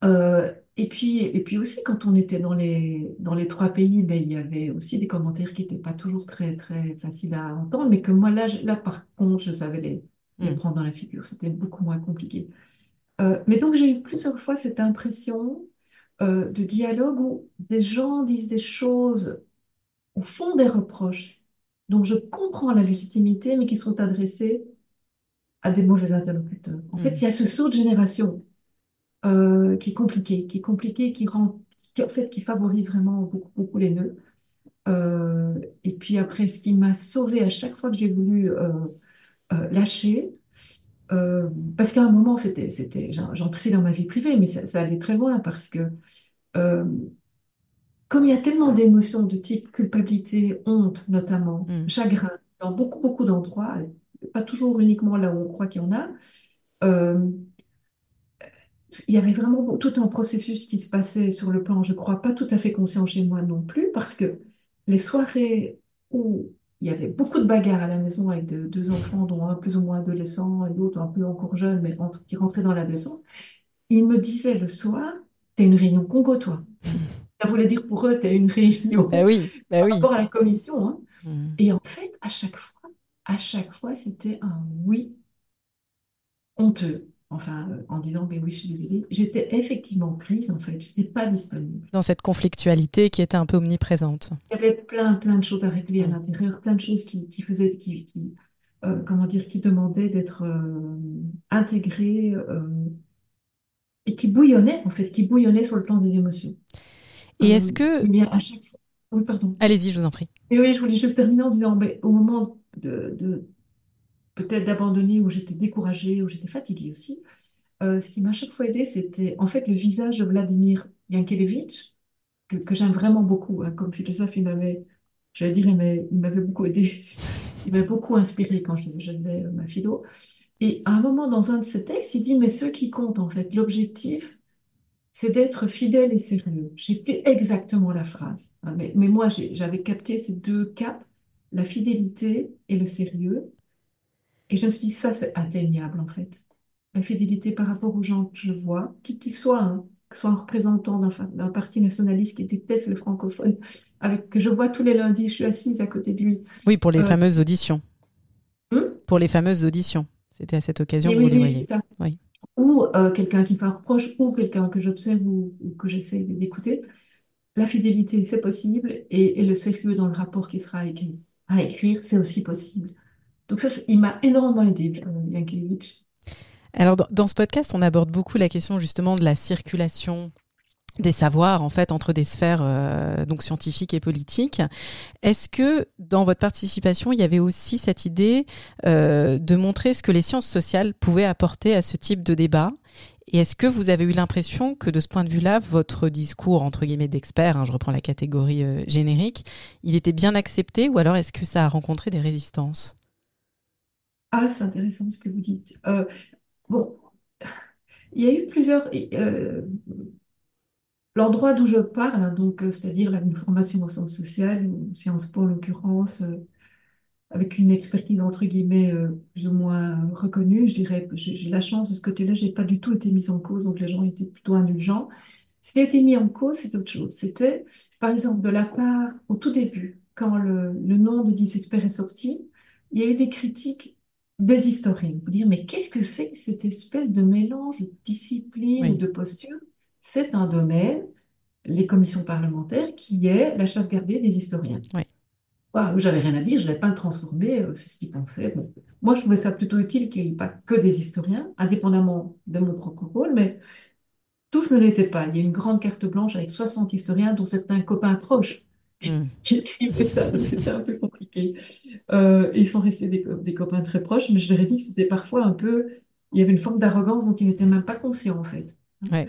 S2: euh, et puis, et puis aussi, quand on était dans les, dans les trois pays, ben, il y avait aussi des commentaires qui n'étaient pas toujours très, très faciles à entendre, mais que moi, là, là par contre, je savais les, les mmh. prendre dans la figure. C'était beaucoup moins compliqué. Euh, mais donc, j'ai eu plusieurs fois cette impression euh, de dialogue où des gens disent des choses au fond des reproches dont je comprends la légitimité, mais qui sont adressés à des mauvais interlocuteurs. En fait, hmm. il y a ce saut de génération euh, qui est compliqué, qui est compliqué, qui rend, qui, en fait, qui favorise vraiment beaucoup, beaucoup les nœuds. Et puis après, ce qui m'a sauvé à chaque fois que j'ai voulu lâcher, parce qu'à un moment, c'était, c'était, j'entrais dans ma vie privée, mais ça, ça, allait très loin parce que comme il y a tellement d'émotions de type culpabilité, honte notamment, mm. chagrin, dans beaucoup, beaucoup d'endroits, pas toujours uniquement là où on croit qu'il y en a, euh, il y avait vraiment tout un processus qui se passait sur le plan, je crois, pas tout à fait conscient chez moi non plus, parce que les soirées où il y avait beaucoup de bagarres à la maison avec deux enfants, dont un plus ou moins adolescent et l'autre un peu encore jeune, mais qui rentrait dans l'adolescence, ils me disaient le soir, t'es une réunion Congo, toi. Ça voulait dire pour eux, tu as une réunion
S1: bah oui, bah
S2: par
S1: oui.
S2: rapport à la commission. Hein. Hmm. Et en fait, à chaque fois, à chaque fois, c'était un oui honteux. Enfin, euh, en disant, mais oui, je suis désolée. J'étais effectivement prise, en fait. Je n'étais pas disponible.
S1: Dans cette conflictualité qui était un peu omniprésente.
S2: Il y avait plein, plein de choses à régler à l'intérieur, plein de choses qui, qui faisaient, qui, qui euh, comment dire, qui demandaient d'être euh, intégrées et qui bouillonnaient, en fait, qui bouillonnaient sur le plan des émotions.
S1: Et est-ce que...
S2: Eh bien, à chaque fois... Oui, pardon.
S1: Allez-y, je vous en prie.
S2: Et oui, je voulais juste terminer en disant, ben, au moment de, de peut-être d'abandonner, où j'étais découragée, où j'étais fatiguée aussi, euh, ce qui m'a chaque fois aidé, c'était en fait le visage de Vladimir Yankelevitch, que, j'aime vraiment beaucoup. Hein, comme philosophe, il m'avait, j'allais dire, il m'avait beaucoup aidé. Il m'a beaucoup inspiré quand je, je faisais ma philo. Et à un moment, dans un de ses textes, il dit, mais ce qui compte, en fait, l'objectif, c'est d'être fidèle et sérieux. J'ai plus exactement la phrase, hein, mais, moi j'avais capté ces deux caps, la fidélité et le sérieux. Et je me suis dit, ça c'est atteignable en fait. La fidélité par rapport aux gens que je vois, qui qu'ils soient, hein, que soit un représentant d'un parti nationaliste qui déteste le francophone, avec, que je vois tous les lundis, je suis assise à côté de lui.
S1: Oui, pour les euh, fameuses auditions.
S2: Hum
S1: pour les fameuses auditions. C'était à cette occasion que vous les voyez. Oui
S2: ou euh, quelqu'un qui me fait un reproche, ou quelqu'un que j'observe ou, que j'essaie d'écouter, la fidélité, c'est possible, et, le sérieux dans le rapport qui sera écrit, à écrire, c'est aussi possible. Donc ça, il m'a énormément aidé, Yankelevitch.
S1: Alors dans, ce podcast, on aborde beaucoup la question justement de la circulation des savoirs en fait entre des sphères euh, donc scientifiques et politiques. Est-ce que dans votre participation, il y avait aussi cette idée euh, de montrer ce que les sciences sociales pouvaient apporter à ce type de débat? Et est-ce que vous avez eu l'impression que de ce point de vue-là, votre discours entre guillemets d'expert, hein, je reprends la catégorie euh, générique, il était bien accepté ou alors est-ce que ça a rencontré des résistances?
S2: Ah, c'est intéressant ce que vous dites. bon, il y a eu plusieurs L'endroit d'où je parle, hein, donc, euh, c'est-à-dire une formation en sciences sociales, ou Sciences Po en l'occurrence, euh, avec une expertise entre guillemets euh, plus ou moins reconnue, je dirais, j'ai la chance de ce côté-là, j'ai pas du tout été mise en cause, donc les gens étaient plutôt indulgents. Ce qui a été mis en cause, c'est autre chose. C'était, par exemple, de la part, au tout début, quand le, nom de 10 experts est sorti, il y a eu des critiques des historiens. Vous dire, mais qu'est-ce que c'est cette espèce de mélange de discipline, de posture? C'est un domaine, les commissions parlementaires, qui est la chasse gardée des historiens. Oui. J'avais rien à dire, je ne l'ai pas transformé, euh, c'est ce qu'ils pensaient. Moi, je trouvais ça plutôt utile qu'il n'y ait pas que des historiens, indépendamment de mon propre rôle, mais tous ne l'étaient pas. Il y a une grande carte blanche avec 60 historiens, dont certains copains proches mm. qui ça, donc c'était un peu compliqué. Euh, ils sont restés des, des, copains très proches, mais je leur ai dit que c'était parfois un peu... Il y avait une forme d'arrogance dont ils n'étaient même pas conscients, en fait. Ouais.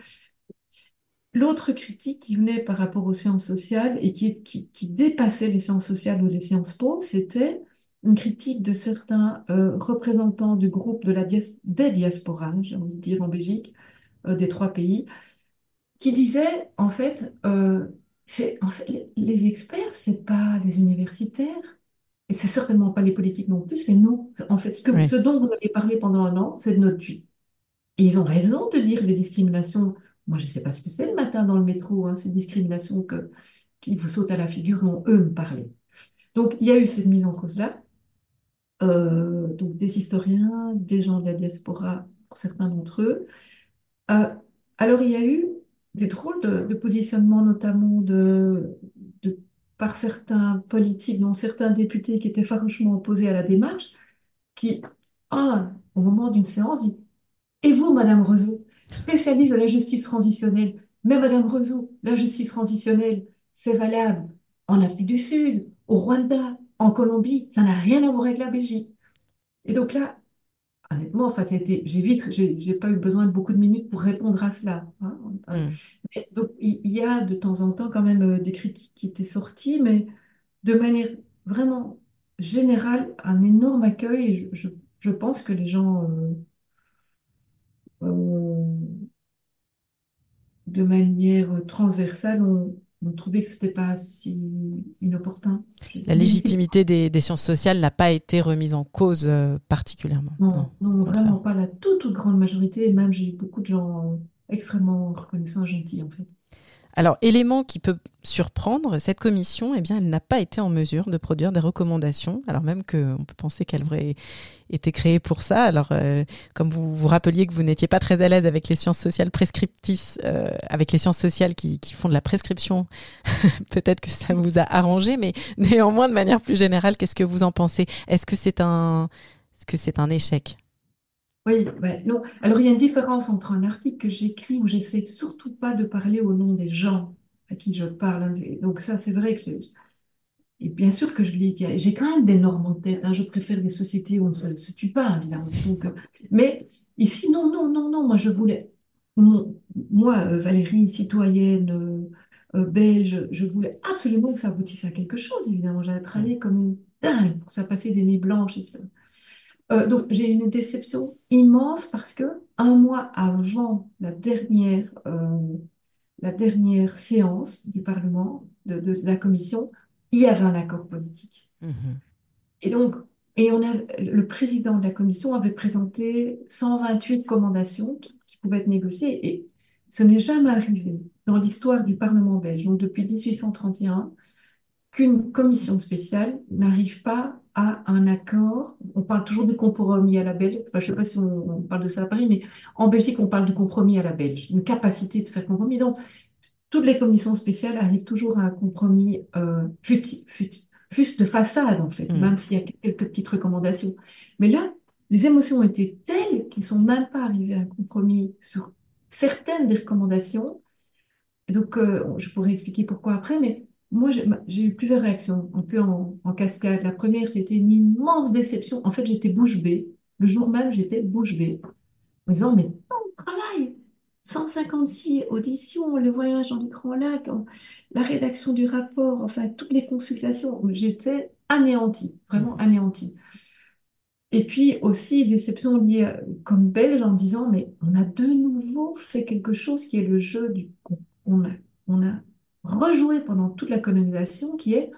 S2: L'autre critique qui venait par rapport aux sciences sociales et qui, qui, dépassait les sciences sociales ou les sciences po, c'était une critique de certains euh, représentants du groupe de la des diasporas, j'ai envie de dire en Belgique, euh, des trois pays, qui disaient en fait, euh, c'est en fait les, experts, c'est pas les universitaires et c'est certainement pas les politiques non plus, c'est nous. En fait, ce, que, ce dont vous avez parlé pendant un an, c'est de notre vie. Et ils ont raison de dire les discriminations moi, je ne sais pas ce que c'est le matin dans le métro, hein, ces discriminations que, qui vous sautent à la figure dont eux me parlaient. Donc, il y a eu cette mise en cause-là. Euh, donc, des historiens, des gens de la diaspora, pour certains d'entre eux. Euh, alors, il y a eu des drôles de, de positionnements, notamment de, par certains politiques, dont certains députés qui étaient farouchement opposés à la démarche, qui, au moment d'une séance, dit Et vous, Madame Rezeau spécialiste de la justice transitionnelle. Mais Madame Rezeau, la justice transitionnelle, c'est valable en Afrique du Sud, au Rwanda, en Colombie, ça n'a rien à voir avec la Belgique. Et donc là, honnêtement, enfin, j'ai vite, j'ai pas eu besoin de beaucoup de minutes pour répondre à cela. Hein. Mm. donc il y a de temps en temps quand même euh, des critiques qui étaient sorties, mais de manière vraiment générale, un énorme accueil. je, je, pense que les gens euh, euh, de manière transversale, on, trouvait que ce n'était pas si inopportun.
S1: La légitimité des, sciences sociales n'a pas été remise en cause euh, particulièrement.
S2: Non, non, vraiment pas. La toute, toute grande majorité, et même j'ai eu beaucoup de gens extrêmement reconnaissants et gentils en fait.
S1: Alors, élément qui peut surprendre, cette commission, eh bien, elle n'a pas été en mesure de produire des recommandations, alors même qu'on peut penser qu'elle aurait été créée pour ça. Alors, euh, comme vous vous rappeliez que vous n'étiez pas très à l'aise avec les sciences sociales prescriptices, euh, avec les sciences sociales qui, qui font de la prescription, peut-être que ça vous a arrangé, mais néanmoins, de manière plus générale, qu'est-ce que vous en pensez? Est-ce que c'est un, est-ce que c'est un échec?
S2: Oui, non. Alors, il y a une différence entre un article que j'écris où j'essaie surtout pas de parler au nom des gens à qui je parle. Hein. Donc, ça, c'est vrai que et bien sûr que je lis, j'ai quand même des normes en tête. Hein. Je préfère des sociétés où on ne se, tue pas, évidemment. Euh, mais ici, non, non, non, non. Moi, je voulais, moi, euh, Valérie, citoyenne euh, belge, je voulais absolument que ça aboutisse à quelque chose, évidemment. J'avais travaillé comme une dingue pour ça passer des nuits blanches et ça. Euh, donc j'ai une déception immense parce que un mois avant la dernière, euh, la dernière séance du Parlement, de, la Commission, il y avait un accord politique. Mhm. Et donc, et on a, le président de la Commission avait présenté 128 recommandations qui, qui pouvaient être négociées et ce n'est jamais arrivé dans l'histoire du Parlement belge, donc depuis 1831, qu'une commission spéciale n'arrive pas à un accord. On parle toujours de compromis à la Belge. je ne sais pas si on, parle de ça à Paris, mais en Belgique, on parle de compromis à la Belge, une capacité de faire compromis. Donc, toutes les commissions spéciales arrivent toujours à un compromis euh, juste de façade, en fait,
S1: Mm.
S2: même s'il y a quelques petites recommandations. Mais là, les émotions ont été telles qu'ils ne sont même pas arrivés à un compromis sur certaines des recommandations. Et donc, euh, je pourrais expliquer pourquoi après, mais moi, j'ai eu plusieurs réactions, un peu en, cascade. La première, c'était une immense déception. En fait, j'étais bouche bée. Le jour même, j'étais bouche bée, en me disant, mais tant de travail! 156 auditions, le voyage dans les Grands Lacs, en- la rédaction du rapport, enfin, toutes les consultations. J'étais anéantie, vraiment anéantie. Et puis aussi, déception liée à- comme belge en me disant, mais on a de nouveau fait quelque chose qui est le jeu du... On a, on a rejoué pendant toute la colonisation, qui est,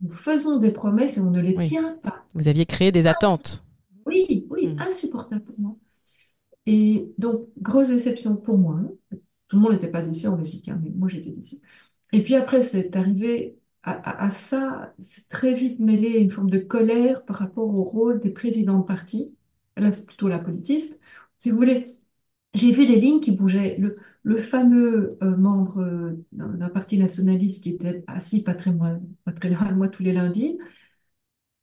S2: nous faisons des promesses et on ne les
S1: Oui.
S2: tient pas.
S1: Vous aviez créé des attentes.
S2: Oui, oui,
S1: Mm.
S2: insupportable pour moi. Et donc, grosse déception pour moi. hein. Tout le monde n'était pas déçu en Belgique, hein, mais moi j'étais déçue. Et puis après, c'est arrivé à, à- à ça, c'est très vite mêlé une forme de colère par rapport au rôle des présidents de parti. Là, c'est plutôt la politiste. Si vous voulez, j'ai vu des lignes qui bougeaient. Le, fameux euh, membre euh, d'un parti nationaliste qui était assis pas très, loin, de moi tous les lundis,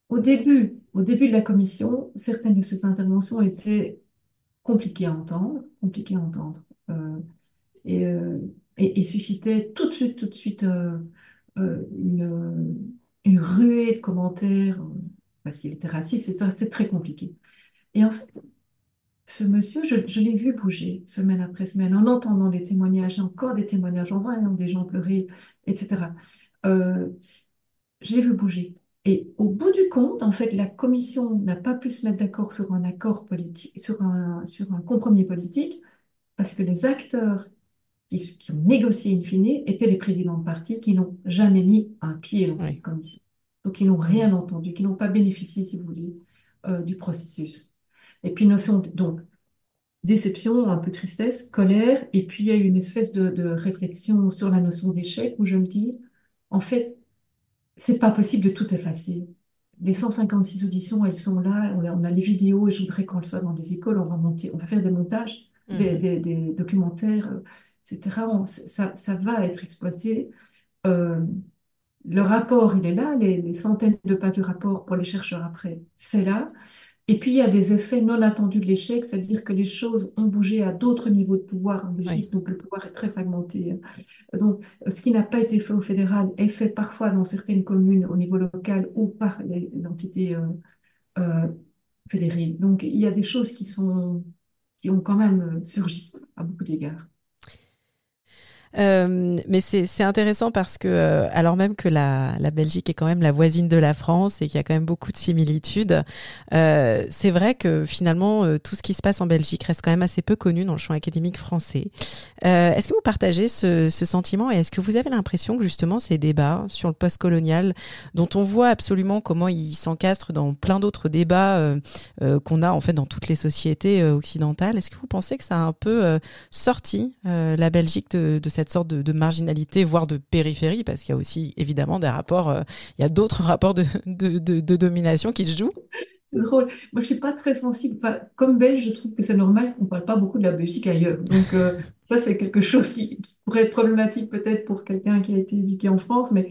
S2: au début, au début de la commission, certaines de ses interventions étaient compliquées à entendre, compliquées à entendre, euh, et, et, et suscitaient tout de suite, tout de suite une, une ruée de commentaires parce qu'il était raciste, et ça, c'est très compliqué. Et en fait, ce monsieur, je, je l'ai vu bouger semaine après semaine, en entendant des témoignages, encore des témoignages, en voyant des gens pleurer, etc. Euh, je l'ai vu bouger. Et au bout du compte, en fait, la commission n'a pas pu se mettre d'accord sur un accord politique, sur un, sur un compromis politique, parce que les acteurs qui, qui ont négocié in fine étaient les présidents de parti qui n'ont jamais mis un pied dans
S1: Oui.
S2: cette commission. Donc, ils n'ont rien entendu, qui n'ont pas bénéficié, si vous voulez, euh, du processus. Et puis, notion de- donc, déception, un peu tristesse, colère, et puis il y a eu une espèce de, de réflexion sur la notion d'échec où je me dis, en fait, c'est pas possible de tout effacer. Les 156 auditions, elles sont là, on a, on a les vidéos, et je voudrais qu'on le soit dans des écoles, on va monter, on va faire des montages, des,
S1: Mhm.
S2: des- des documentaires, euh, etc. On- ça, ça va être exploité. Euh, le rapport, il est là, les, les centaines de pages du rapport pour les chercheurs après, c'est là. Et puis, il y a des effets non attendus de l'échec, c'est-à-dire que les choses ont bougé à d'autres niveaux de pouvoir en Belgique, donc le pouvoir est très fragmenté. Donc, ce qui n'a pas été fait au fédéral est fait parfois dans certaines communes au niveau local ou par les entités euh, euh, fédérées. Donc, il y a des choses qui sont, qui ont quand même euh, surgi à beaucoup d'égards.
S1: Euh, mais c'est intéressant parce que, euh, alors même que la, la Belgique est quand même la voisine de la France et qu'il y a quand même beaucoup de similitudes, euh, c'est vrai que finalement, euh, tout ce qui se passe en Belgique reste quand même assez peu connu dans le champ académique français. Euh, est-ce que vous partagez ce, ce sentiment et est-ce que vous avez l'impression que justement ces débats sur le post-colonial, dont on voit absolument comment ils s'encastrent dans plein d'autres débats qu'on a en fait dans toutes les sociétés occidentales, est-ce que vous pensez que ça a un peu sorti la Belgique de, de cette sorte de, de marginalité, voire de périphérie, parce qu'il y a aussi évidemment des rapports, euh, il y a d'autres rapports de, de, de, de domination qui se jouent.
S2: C'est drôle. Moi, je ne suis pas très sensible. Enfin, comme belge, je trouve que c'est normal qu'on ne parle pas beaucoup de la Belgique ailleurs. Donc, euh, ça, c'est quelque chose qui, qui pourrait être problématique peut-être pour quelqu'un qui a été éduqué en France, mais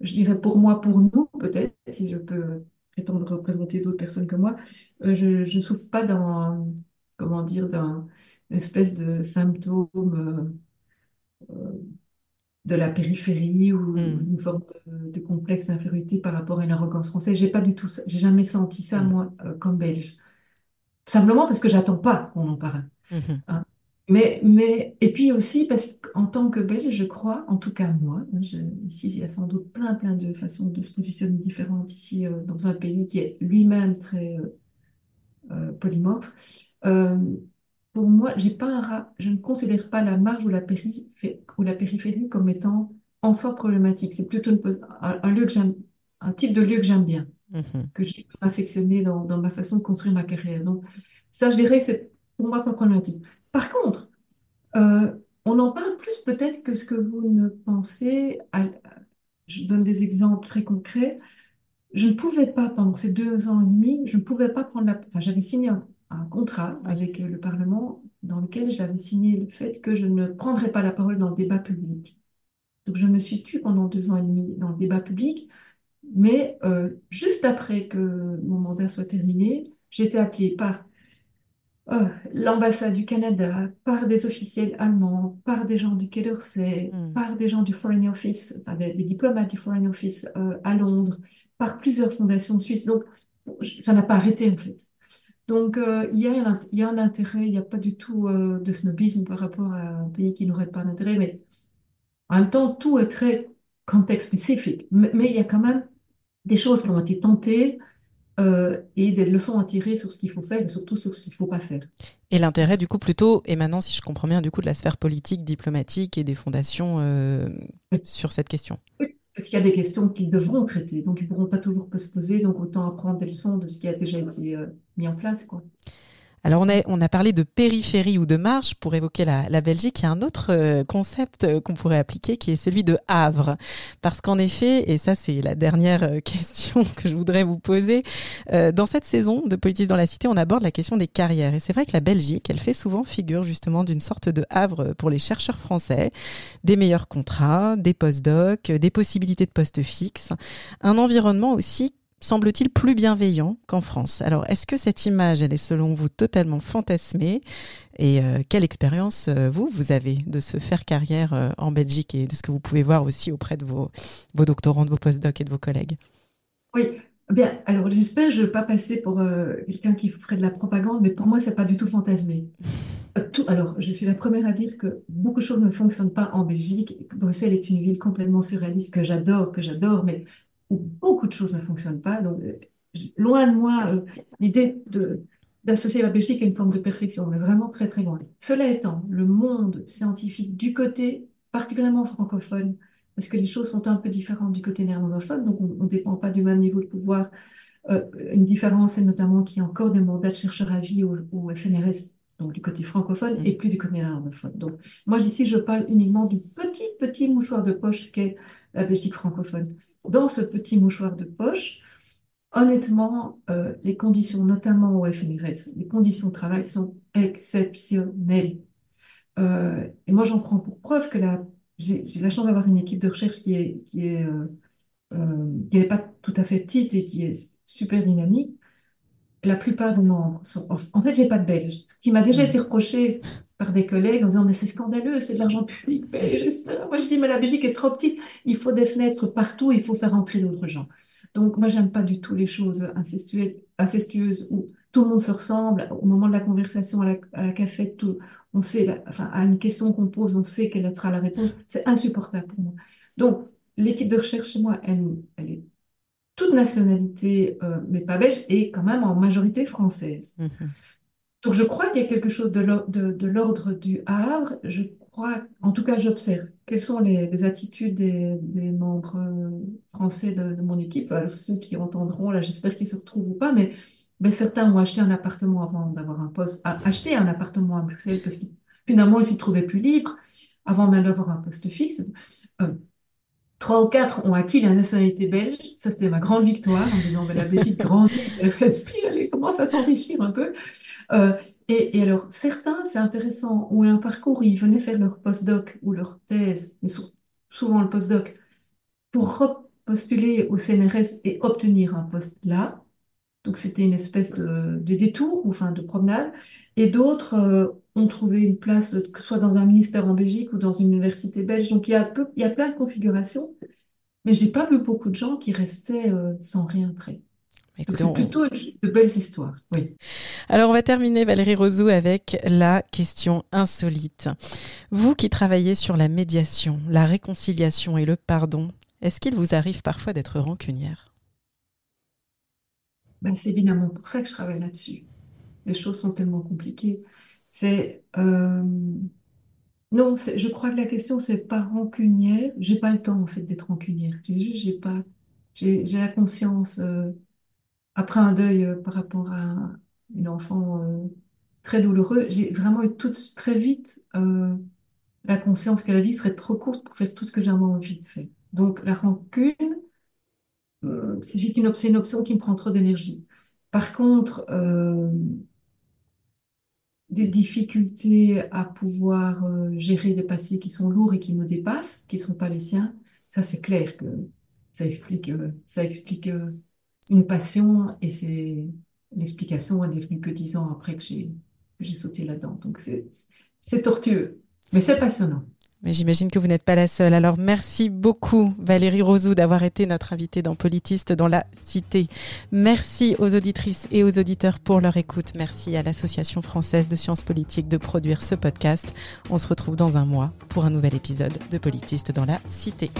S2: je dirais pour moi, pour nous, peut-être, si je peux prétendre représenter d'autres personnes que moi, euh, je ne souffre pas d'un, comment dire, d'un espèce de symptôme de la périphérie ou
S1: Mm.
S2: une forme de, de complexe d'infériorité par rapport à une arrogance française. J'ai pas du tout. J'ai jamais senti ça,
S1: Mm.
S2: moi, euh, comme belge. Simplement parce que j'attends pas qu'on en parle.
S1: Mhm.
S2: hein. Mais, mais, et puis aussi parce qu'en tant que belge, je crois, en tout cas moi, hein, je- ici, il y a sans doute plein, plein de façons de se positionner différentes ici, euh, dans un pays qui est lui-même très euh, euh, polymorphe. Pour moi, j'ai pas un je ne considère pas la marge ou la périphérie, ou la périphérie comme étant en soi problématique. C'est plutôt une un, un lieu que un type de lieu que j'aime bien,
S1: Mhm.
S2: que j'ai affectionné dans, dans ma façon de construire ma carrière. Donc, ça, je dirais que c'est pour moi pas problématique. Par contre, euh, on en parle plus peut-être que ce que vous ne pensez. à- je donne des exemples très concrets. Je ne pouvais pas, pendant ces deux ans et demi, je ne pouvais pas prendre la... Enfin, j'avais signé un, un contrat avec le Parlement dans lequel j'avais signé le fait que je ne prendrais pas la parole dans le débat public. Donc, je me suis tue pendant deux ans et demi dans le débat public. Mais juste après que mon mandat soit terminé, j'ai été appelée par euh, l'ambassade du Canada, par des officiels allemands, par des gens du Quai d'Orsay,
S1: Hmm.
S2: par des gens du Foreign Office, enfin, des, des diplomates du Foreign Office euh, à Londres, par plusieurs fondations suisses. Donc, ça n'a pas arrêté en fait. Donc, euh, il y a un, int- il y a un intérêt, il n'y a pas du tout euh, de snobisme par rapport à un pays qui n'aurait pas d'intérêt, mais en même temps, tout est très contexte spécifique. Mais, mais il y a quand même des choses qui ont été tentées euh, et des leçons à tirer sur ce qu'il faut faire et surtout sur ce qu'il ne faut pas faire.
S1: Et l'intérêt, du coup, plutôt émanant, si je comprends bien, du coup, de la sphère politique, diplomatique et des fondations sur cette question.
S2: Parce qu'il y a des questions qu'ils devront traiter, donc ils ne pourront pas toujours se poser, donc autant apprendre des leçons de ce qui a déjà été en place, quoi.
S1: Alors, on a, on a parlé de périphérie ou de marge pour évoquer la, Belgique. Il y a un autre euh, concept euh, qu'on pourrait appliquer qui est celui de havre. Parce qu'en effet, et ça, c'est la dernière euh, question que je voudrais vous poser, dans cette saison de Politique dans la Cité, on aborde la question des carrières. Et c'est vrai que la Belgique, elle fait souvent figure justement d'une sorte de havre pour les chercheurs français, des meilleurs contrats, des post-docs, des possibilités de postes fixes, un environnement aussi semble-t-il plus bienveillant qu'en France. Alors, est-ce que cette image, elle est selon vous totalement fantasmée? Et euh, quelle expérience, euh, vous, vous avez de se faire carrière euh, en Belgique et de ce que vous pouvez voir aussi auprès de vos, vos doctorants, de vos postdocs et de vos collègues?
S2: Oui, bien, alors j'espère je ne vais pas passer pour quelqu'un qui ferait de la propagande, mais pour moi, c'est pas du tout fantasmé. Tout, alors, je suis la première à dire que beaucoup de choses ne fonctionnent pas en Belgique, Bruxelles est une ville complètement surréaliste que j'adore, que j'adore, mais où beaucoup de choses ne fonctionnent pas. Donc, loin de moi euh, l'idée de d'associer la Belgique à une forme de perfection, mais vraiment très très loin. Cela étant, le monde scientifique du côté particulièrement francophone, parce que les choses sont un peu différentes du côté néerlandophone, donc on ne dépend pas du même niveau de pouvoir. Euh, une différence, c'est notamment qu'il y a encore des mandats de chercheurs à vie au, au FNRS, donc du côté francophone,
S1: Mm.
S2: et plus du côté néerlandophone. Donc, moi, ici, je parle uniquement du petit, petit mouchoir de poche qu'est la Belgique francophone. Dans ce petit mouchoir de poche, honnêtement, euh, les conditions, notamment au FNRS, les conditions de travail sont exceptionnelles. Euh, et moi, j'en prends pour preuve que j'ai la chance d'avoir une équipe de recherche qui est, qui est, euh, qui n'est pas tout à fait petite et qui est super dynamique. La plupart des membres sont... En fait, j'ai pas de Belges. Ce qui m'a déjà
S1: Mm.
S2: été reproché par des collègues en disant, mais c'est scandaleux, c'est de l'argent public belge. Moi, je dis, mais la Belgique est trop petite. Il faut des fenêtres partout, il faut faire entrer d'autres gens. Donc, moi, j'aime pas du tout les choses incestueuses, où tout le monde se ressemble. Au moment de la conversation à la, à la cafette, tout, on sait, la- enfin, à une question qu'on pose, on sait quelle sera la réponse. C'est insupportable pour moi. Donc, l'équipe de recherche chez moi, elle, elle est toute nationalité, euh, mais pas belge, et quand même en majorité française.
S1: Mhm.
S2: Donc, je crois qu'il y a quelque chose de l'or- de- de l'ordre du Havre. Je crois, en tout cas, j'observe quelles sont les, les attitudes des, des membres euh, français de, de mon équipe? Alors, ceux qui entendront, là, j'espère qu'ils se retrouvent ou pas, mais, mais certains ont acheté un appartement avant d'avoir un poste, a- acheté un appartement à Bruxelles parce qu'ils finalement, ils s'y trouvaient plus libres avant même d'avoir un poste fixe. Euh, Trois ou quatre ont acquis la nationalité belge. Ça, c'était ma grande victoire en disant, mais la Belgique grandit, elle respire, elle commence à s'enrichir un peu. Euh, et, et alors, certains, c'est intéressant, ont eu un parcours où ils venaient faire leur postdoc ou leur thèse, mais sou- souvent le postdoc, pour repostuler au CNRS et obtenir un poste là. Donc, c'était une espèce de, de détour, ou enfin de promenade. Et d'autres euh, ont trouvé une place, que ce soit dans un ministère en Belgique ou dans une université belge. Donc, il y a, peu- il y a plein de configurations. Mais j'ai pas vu beaucoup de gens qui restaient euh, sans rien près. C'est
S1: on-
S2: plutôt de belles histoires. Oui.
S1: Alors, on va terminer, Valérie Rosou, avec la question insolite. Vous qui travaillez sur la médiation, la réconciliation et le pardon, est-ce qu'il vous arrive parfois d'être rancunière?
S2: Ben, c'est évidemment pour ça que je travaille là-dessus. Les choses sont tellement compliquées. C'est euh, non, je crois que la question c'est pas rancunière. J'ai pas le temps en fait d'être rancunière. Juste, j'ai pas, j'ai j'ai la conscience euh, après un deuil euh, par rapport à une enfant très douloureux. J'ai vraiment eu tout très vite la conscience que la vie serait trop courte pour faire tout ce que j'avais envie de faire. Donc la rancune, euh, c'est juste une option, qui me prend trop d'énergie. Par contre, euh, des difficultés à pouvoir euh, gérer des passés qui sont lourds et qui nous dépassent, qui ne sont pas les siens, ça c'est clair que ça explique, ça explique une passion et c'est l'explication elle est venue que dix ans après que j'ai sauté là-dedans. Donc c'est tortueux, mais c'est passionnant.
S1: Mais j'imagine que vous n'êtes pas la seule. Alors merci beaucoup Valérie Rosou d'avoir été notre invitée dans Politiste dans la Cité. Merci aux auditrices et aux auditeurs pour leur écoute. Merci à l'Association française de sciences politiques de produire ce podcast. On se retrouve dans un mois pour un nouvel épisode de Politiste dans la Cité.